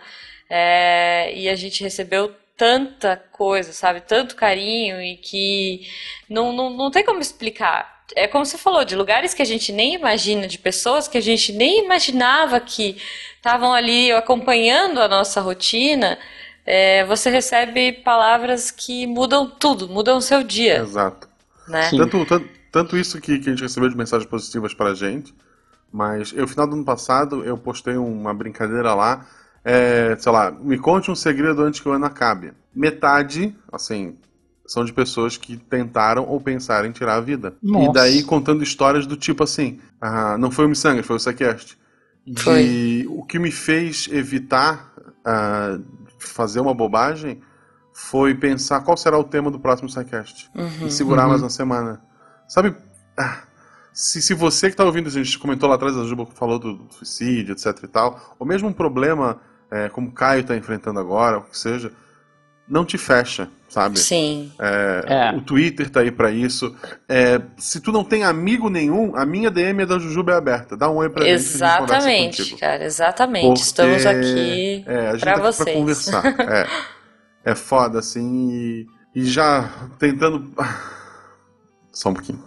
é, e a gente recebeu tanta coisa, sabe? Tanto carinho e que não, não, não tem como explicar. É como você falou, de lugares que a gente nem imagina, de pessoas que a gente nem imaginava que estavam ali acompanhando a nossa rotina. é, você recebe palavras que mudam tudo, mudam o seu dia, Exato. né? Tanto, tanto, tanto isso que, que a gente recebeu de mensagens positivas pra gente, mas eu, no final do ano passado, eu postei uma brincadeira lá, é, sei lá, me conte um segredo antes que o ano acabe. Metade, assim, são de pessoas que tentaram ou pensaram em tirar a vida. E Nossa. daí contando histórias do tipo assim, ah, não foi o Missangas, foi o Sequest. De Foi. o que me fez evitar ah, fazer uma bobagem foi pensar qual será o tema do próximo Psycast Uhum. e segurar Uhum. mais uma semana. Sabe, ah, se, se você que tá ouvindo, a gente comentou lá atrás, a Juba falou do, do suicídio, etc e tal, ou mesmo um problema é, como o Caio tá enfrentando agora, o que seja, não te fecha, sabe? Sim. É. O Twitter tá aí pra isso. É, se tu não tem amigo nenhum, a minha DM da Jujuba é aberta. Dá um oi pra a gente Exatamente, cara, exatamente. Porque, Estamos aqui é, a gente pra tá aqui vocês. pra conversar. É, é foda, assim, e, e já tentando. Só um pouquinho.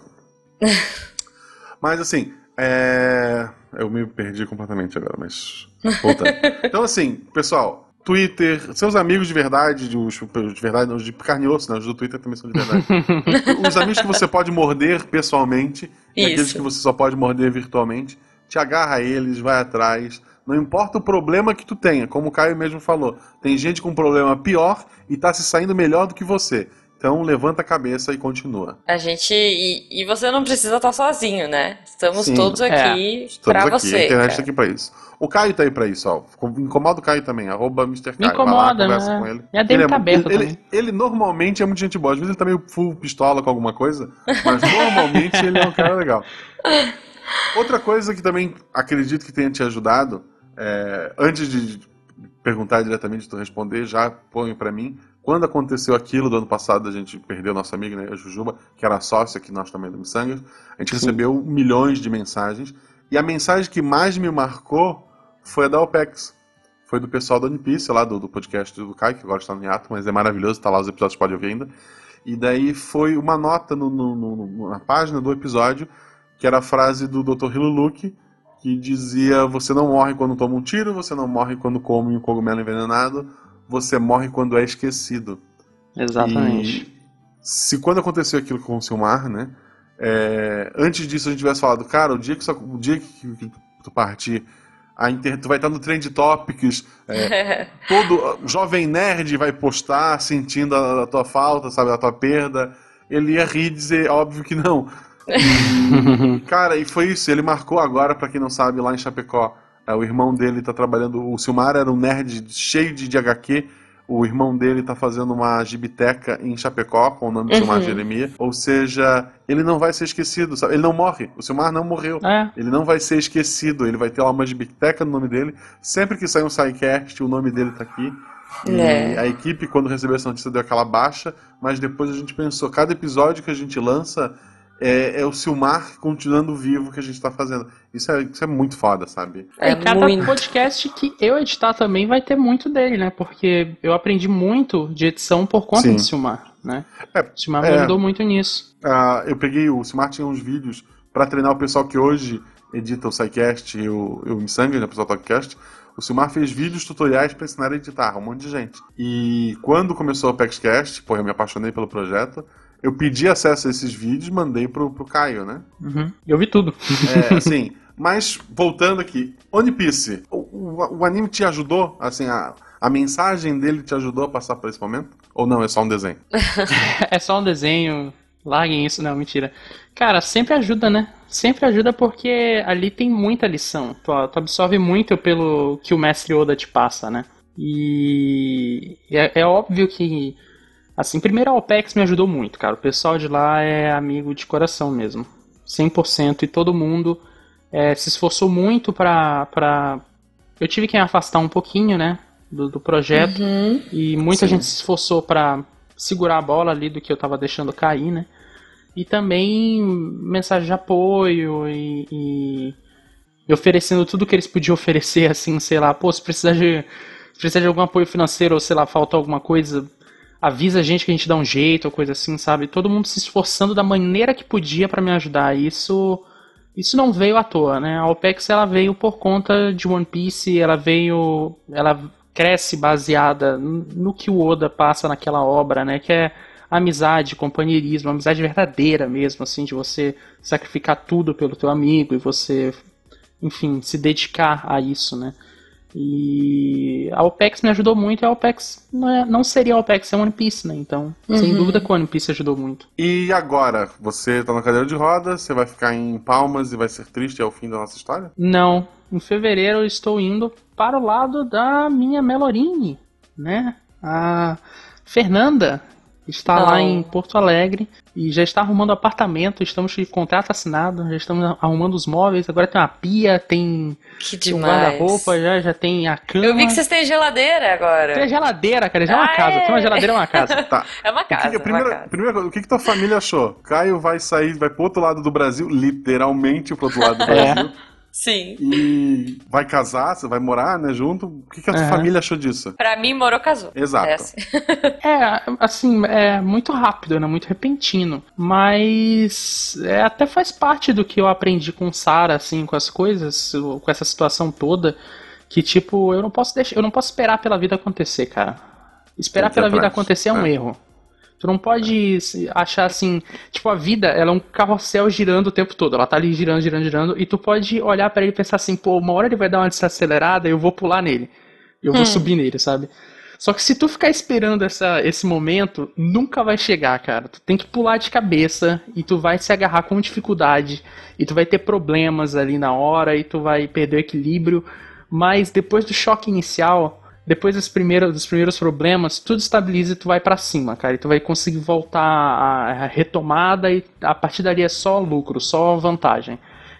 Mas assim, é... eu me perdi completamente agora, mas. Voltando. Então, assim, pessoal. Twitter, seus amigos de verdade, de, os, de verdade, não, os de carne e osso, né? Os do Twitter também são de verdade. os amigos que você pode morder pessoalmente, e aqueles que você só pode morder virtualmente, te agarra a eles, vai atrás. Não importa o problema que tu tenha, como o Caio mesmo falou. Tem gente com problema pior e tá se saindo melhor do que você. Então levanta a cabeça e continua. A gente. E, e você não precisa estar sozinho, né? Estamos Sim. todos aqui Estamos pra aqui, você. a internet tá aqui pra isso. O Caio tá aí pra isso, ó. Incomoda o Caio também, arroba Mr. Caio. Me lá, incomoda, conversa né? com ele. Minha DM ele, tá aberta ele, também. ele normalmente é muito gente boa. Às vezes ele tá meio full pistola com alguma coisa, mas normalmente ele é um cara legal. Outra coisa que também acredito que tenha te ajudado, é, antes de perguntar diretamente, tu responder, já põe pra mim. Quando aconteceu aquilo do ano passado, a gente perdeu nossa amiga, né, a Jujuba, que era sócia aqui nós também do Missangas, a gente recebeu milhões de mensagens. E a mensagem que mais me marcou foi a da OPEX. Foi do pessoal da Unipice, lá do, do podcast do Caio, que agora está no hiato, mas é maravilhoso, tá lá os episódios, pode ouvir ainda. E daí foi uma nota no- no- no- na página do episódio, que era a frase do Dr. Hiluluki, que dizia: Você não morre quando toma um tiro, você não morre quando come um cogumelo envenenado, você morre quando é esquecido. Exatamente. E se quando aconteceu aquilo com o Silmar, né? é, antes disso a gente tivesse falado, cara, o dia que, o dia que, tu partir, a inter, tu vai estar no Trend Topics, é, todo jovem nerd vai postar sentindo a, a tua falta, sabe, a tua perda. Ele ia rir e dizer, óbvio que não. E, cara, e foi isso. Ele marcou agora, pra quem não sabe, lá em Chapecó. É, o irmão dele tá trabalhando. O Silmar era um nerd cheio de, de HQ. O irmão dele tá fazendo uma gibiteca em Chapecó, com o nome de Silmar Uhum. Jeremia. Ou seja, ele não vai ser esquecido, sabe? Ele não morre. O Silmar não morreu. É, Ele não vai ser esquecido, ele vai ter lá uma gibiteca no nome dele. Sempre que sair um sidecast, o nome dele tá aqui. E É. a equipe, quando recebeu essa notícia, deu aquela baixa, mas depois a gente pensou, cada episódio que a gente lança é, é o Silmar continuando vivo que a gente tá fazendo. Isso é, isso é muito foda, sabe? É e cada muito. podcast que eu editar também vai ter muito dele, né? Porque eu aprendi muito de edição por conta Sim. do Silmar, né? É, o Silmar é. me ajudou muito nisso. Ah, eu peguei, o Silmar tinha uns vídeos para treinar o pessoal que hoje edita o SciCast e o, o né, o pessoal do Talkcast, o Silmar fez vídeos tutoriais para ensinar a editar, um monte de gente. E quando começou o PaxCast, pô, eu me apaixonei pelo projeto, eu pedi acesso a esses vídeos, mandei pro, pro Caio, né? Uhum. Eu vi tudo. É, assim, mas voltando aqui, One Piece, o, o, o anime te ajudou, assim, a, a mensagem dele te ajudou a passar por esse momento? Ou não, é só um desenho? é só um desenho, larguem isso, não, mentira. Cara, sempre ajuda, né? Sempre ajuda porque ali tem muita lição. Tu, tu absorve muito pelo que o mestre Oda te passa, né? E é, é óbvio que Assim, primeiro a OPEX me ajudou muito, cara. O pessoal de lá é amigo de coração mesmo. 100% e todo mundo é, se esforçou muito pra, pra... Eu tive que me afastar um pouquinho, né, do, do projeto. Uhum. E muita Sim. gente se esforçou pra segurar a bola ali do que eu tava deixando cair, né. E também mensagem de apoio e, e, e oferecendo tudo que eles podiam oferecer, assim, sei lá, pô, se precisar de, se precisar de algum apoio financeiro ou sei lá, falta alguma coisa, avisa a gente que a gente dá um jeito ou coisa assim, sabe? Todo mundo se esforçando da maneira que podia para me ajudar. Isso isso não veio à toa, né? A OPEX ela veio por conta de One Piece, ela veio, ela cresce baseada no que o Oda passa naquela obra, né? Que é amizade, companheirismo, amizade verdadeira mesmo, assim, de você sacrificar tudo pelo teu amigo e você, enfim, se dedicar a isso, né? E a OPEX me ajudou muito e a OPEX não, é, não seria a OPEX, é One Piece, né? Então, uhum. sem dúvida que o One Piece ajudou muito. E agora? Você tá na cadeira de rodas, você vai ficar em Palmas e vai ser triste ao fim da nossa história? Não. Em fevereiro eu estou indo para o lado da minha Melorini, né? A Fernanda está lá em Porto Alegre e já está arrumando apartamento, estamos de contrato assinado, já estamos arrumando os móveis, agora tem uma pia, tem que um guarda-roupa, já, já tem a cama. Eu vi que vocês têm geladeira agora. Tem geladeira, cara, já é uma ah, casa, é? tem uma geladeira é uma casa. Tá. É uma casa. O que, primeiro, uma casa. primeiro, o que, que tua família achou? Caio vai sair, vai pro outro lado do Brasil, literalmente pro outro lado do Brasil. É. Sim. E vai casar, você vai morar, né, junto. O que, que a tua uhum. família achou disso? Pra mim, morou, casou. Exato. É assim. é, assim, é muito rápido, né? Muito repentino. Mas é, até faz parte do que eu aprendi com Sara, assim, com as coisas, com essa situação toda. Que, tipo, eu não posso deixar, eu não posso esperar pela vida acontecer, cara. Esperar pela vida acontecer é um é. erro. Tu não pode achar assim, tipo, a vida, ela é um carrossel girando o tempo todo. Ela tá ali girando, girando, girando. E tu pode olhar para ele e pensar assim, pô, uma hora ele vai dar uma desacelerada, eu vou pular nele. Eu vou hum. subir nele, sabe? Só que se tu ficar esperando essa, esse momento, nunca vai chegar, cara. Tu tem que pular de cabeça e tu vai se agarrar com dificuldade. E tu vai ter problemas ali na hora e tu vai perder o equilíbrio. Mas depois do choque inicial, depois dos primeiros, dos primeiros problemas, tudo estabiliza e tu vai para cima, cara. E tu vai conseguir voltar à retomada e a partir dali é só lucro, só vantagem.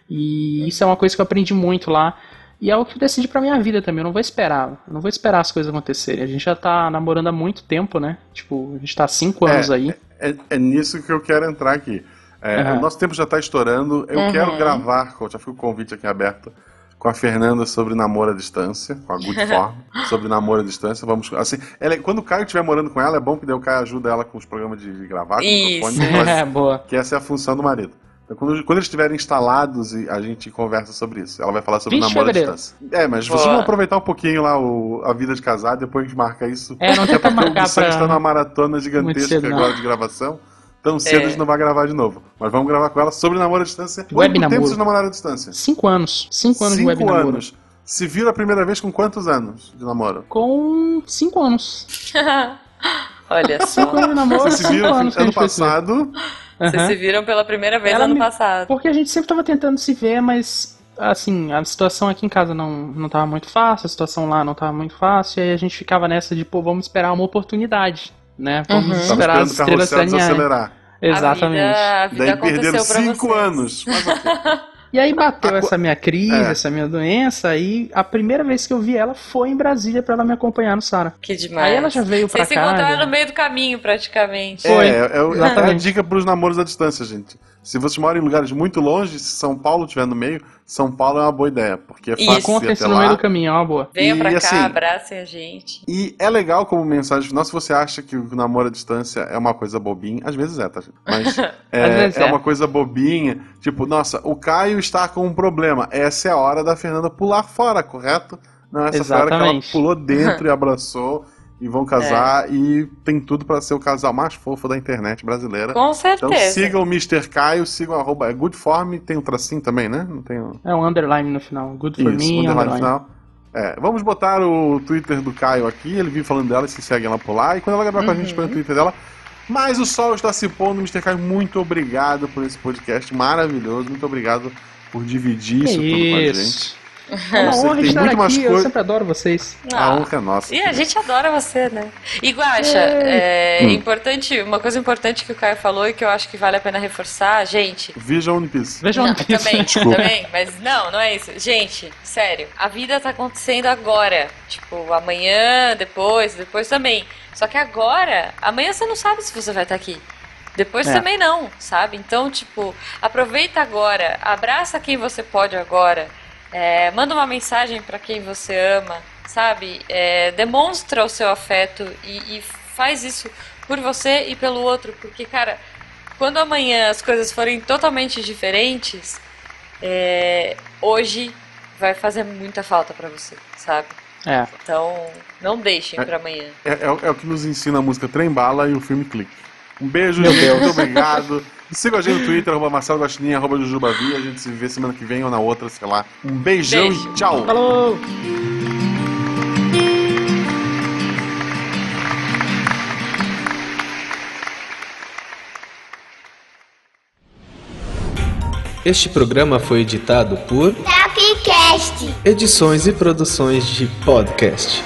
E isso é uma coisa que eu aprendi muito lá. E é o que eu decidi pra minha vida também. Eu não vou esperar. Eu não vou esperar as coisas acontecerem. A gente já tá namorando há muito tempo, né? Tipo, a gente tá há cinco anos é, aí. É, é, nisso que eu quero entrar aqui. É, uhum. O nosso tempo já tá estourando. Eu uhum. quero gravar, já fica o convite aqui aberto com a Fernanda sobre namoro à distância, com a Good Form, sobre namoro à distância. Vamos, assim, ela, quando o Caio estiver morando com ela, é bom que daí o Caio ajuda ela com os programas de, de gravar, com Isso. o microfone, é, boa. que essa é a função do marido. Então, quando, quando eles estiverem instalados, a gente conversa sobre isso. Ela vai falar sobre namoro à distância. É, mas vocês vão aproveitar um pouquinho lá o, a vida de casado, depois a gente marca isso. É, não tem pra marcar pra... está numa maratona gigantesca cedo, agora de gravação. Tão cedo é. a gente não vai gravar de novo. Mas vamos gravar com ela sobre namoro à distância. Web Quanto namoro. tempo vocês namoraram à distância? Cinco anos. Cinco anos Cinco de web namoro. anos. Se viram a primeira vez com quantos anos de namoro? Com cinco anos. Olha só. Cinco anos de namoro, Vocês se viram anos ano passado. Vocês uhum. se viram pela primeira vez Ela ano me... passado. Porque a gente sempre tava tentando se ver, mas assim, a situação aqui em casa não, não tava muito fácil, a situação lá não tava muito fácil, e aí a gente ficava nessa de, pô, vamos esperar uma oportunidade, né? Vamos Uhum. esperar as estrelas desacelerar. Exatamente. A vida, a vida Daí perderam cinco vocês. anos. Mas ok. E aí bateu A- essa minha crise, É. essa minha doença, e a primeira vez que eu vi ela foi em Brasília pra ela me acompanhar no Sara. Que demais. Aí ela já veio pra Vocês se cá. encontraram no meio do caminho, praticamente. Foi, É, é, é a dica pros namoros à distância, gente. Se vocês moram em lugares muito longe, se São Paulo estiver no meio, São Paulo é uma boa ideia, porque é Isso. fácil ir Encontrem-se até no meio do caminho, é uma boa. Venham E, pra cá, assim, abracem a gente. E é legal como mensagem final, se você acha que o namoro à distância é uma coisa bobinha, às vezes é, tá? gente? Mas é, é é. uma coisa bobinha, tipo, nossa, o Caio está com um problema. Essa é a hora da Fernanda pular fora, correto? Não, essa foi a hora que ela Exatamente. pulou dentro e abraçou e vão casar e tem tudo pra ser o casal mais fofo da internet brasileira. Com Então certeza. sigam o Mr. Caio, sigam arroba é Goodform, tem um tracinho também, né? Não tem um... É um underline no final. Good for Isso, me, underline underline. final. É, vamos botar o Twitter do Caio aqui, ele vive falando dela, se seguem ela por lá, e quando ela gravar com a gente, põe o Twitter dela. Mas o sol está se pondo, Mr. Caio, muito obrigado por esse podcast maravilhoso, muito obrigado por dividir isso tudo com a gente. É uma honra estar muito mais aqui, eu coisa- sempre adoro vocês. A Ah. honra é nossa. E a gente adora você, né? E Guaxa, é Hum. importante, uma coisa importante que o Caio falou e que eu acho que vale a pena reforçar, gente. Vision One Piece. Vejam Não, aqui. também, Desculpa. também, mas não, não é isso. Gente, sério, a vida tá acontecendo agora. Tipo, amanhã, depois, depois também. Só que agora, amanhã você não sabe se você vai estar aqui. Depois É. também não, sabe? Então, tipo, aproveita agora, abraça quem você pode agora, é, manda uma mensagem pra quem você ama, sabe? É, demonstra o seu afeto e, e faz isso por você e pelo outro, porque, cara, quando amanhã as coisas forem totalmente diferentes, é, hoje vai fazer muita falta pra você, sabe? É. Então, não deixem É. pra amanhã. É, é o- é o que nos ensina a música Trem Bala e o filme Clique. Um beijo, Meu gente, Deus. muito obrigado. Siga a gente no Twitter, arroba Marcelo Guaxinim, arroba Jujubavi. A gente se vê semana que vem ou na outra, sei lá. Um beijão Beijo. e tchau. Falou! Este programa foi editado por Tapcast. Edições e Produções de Podcast.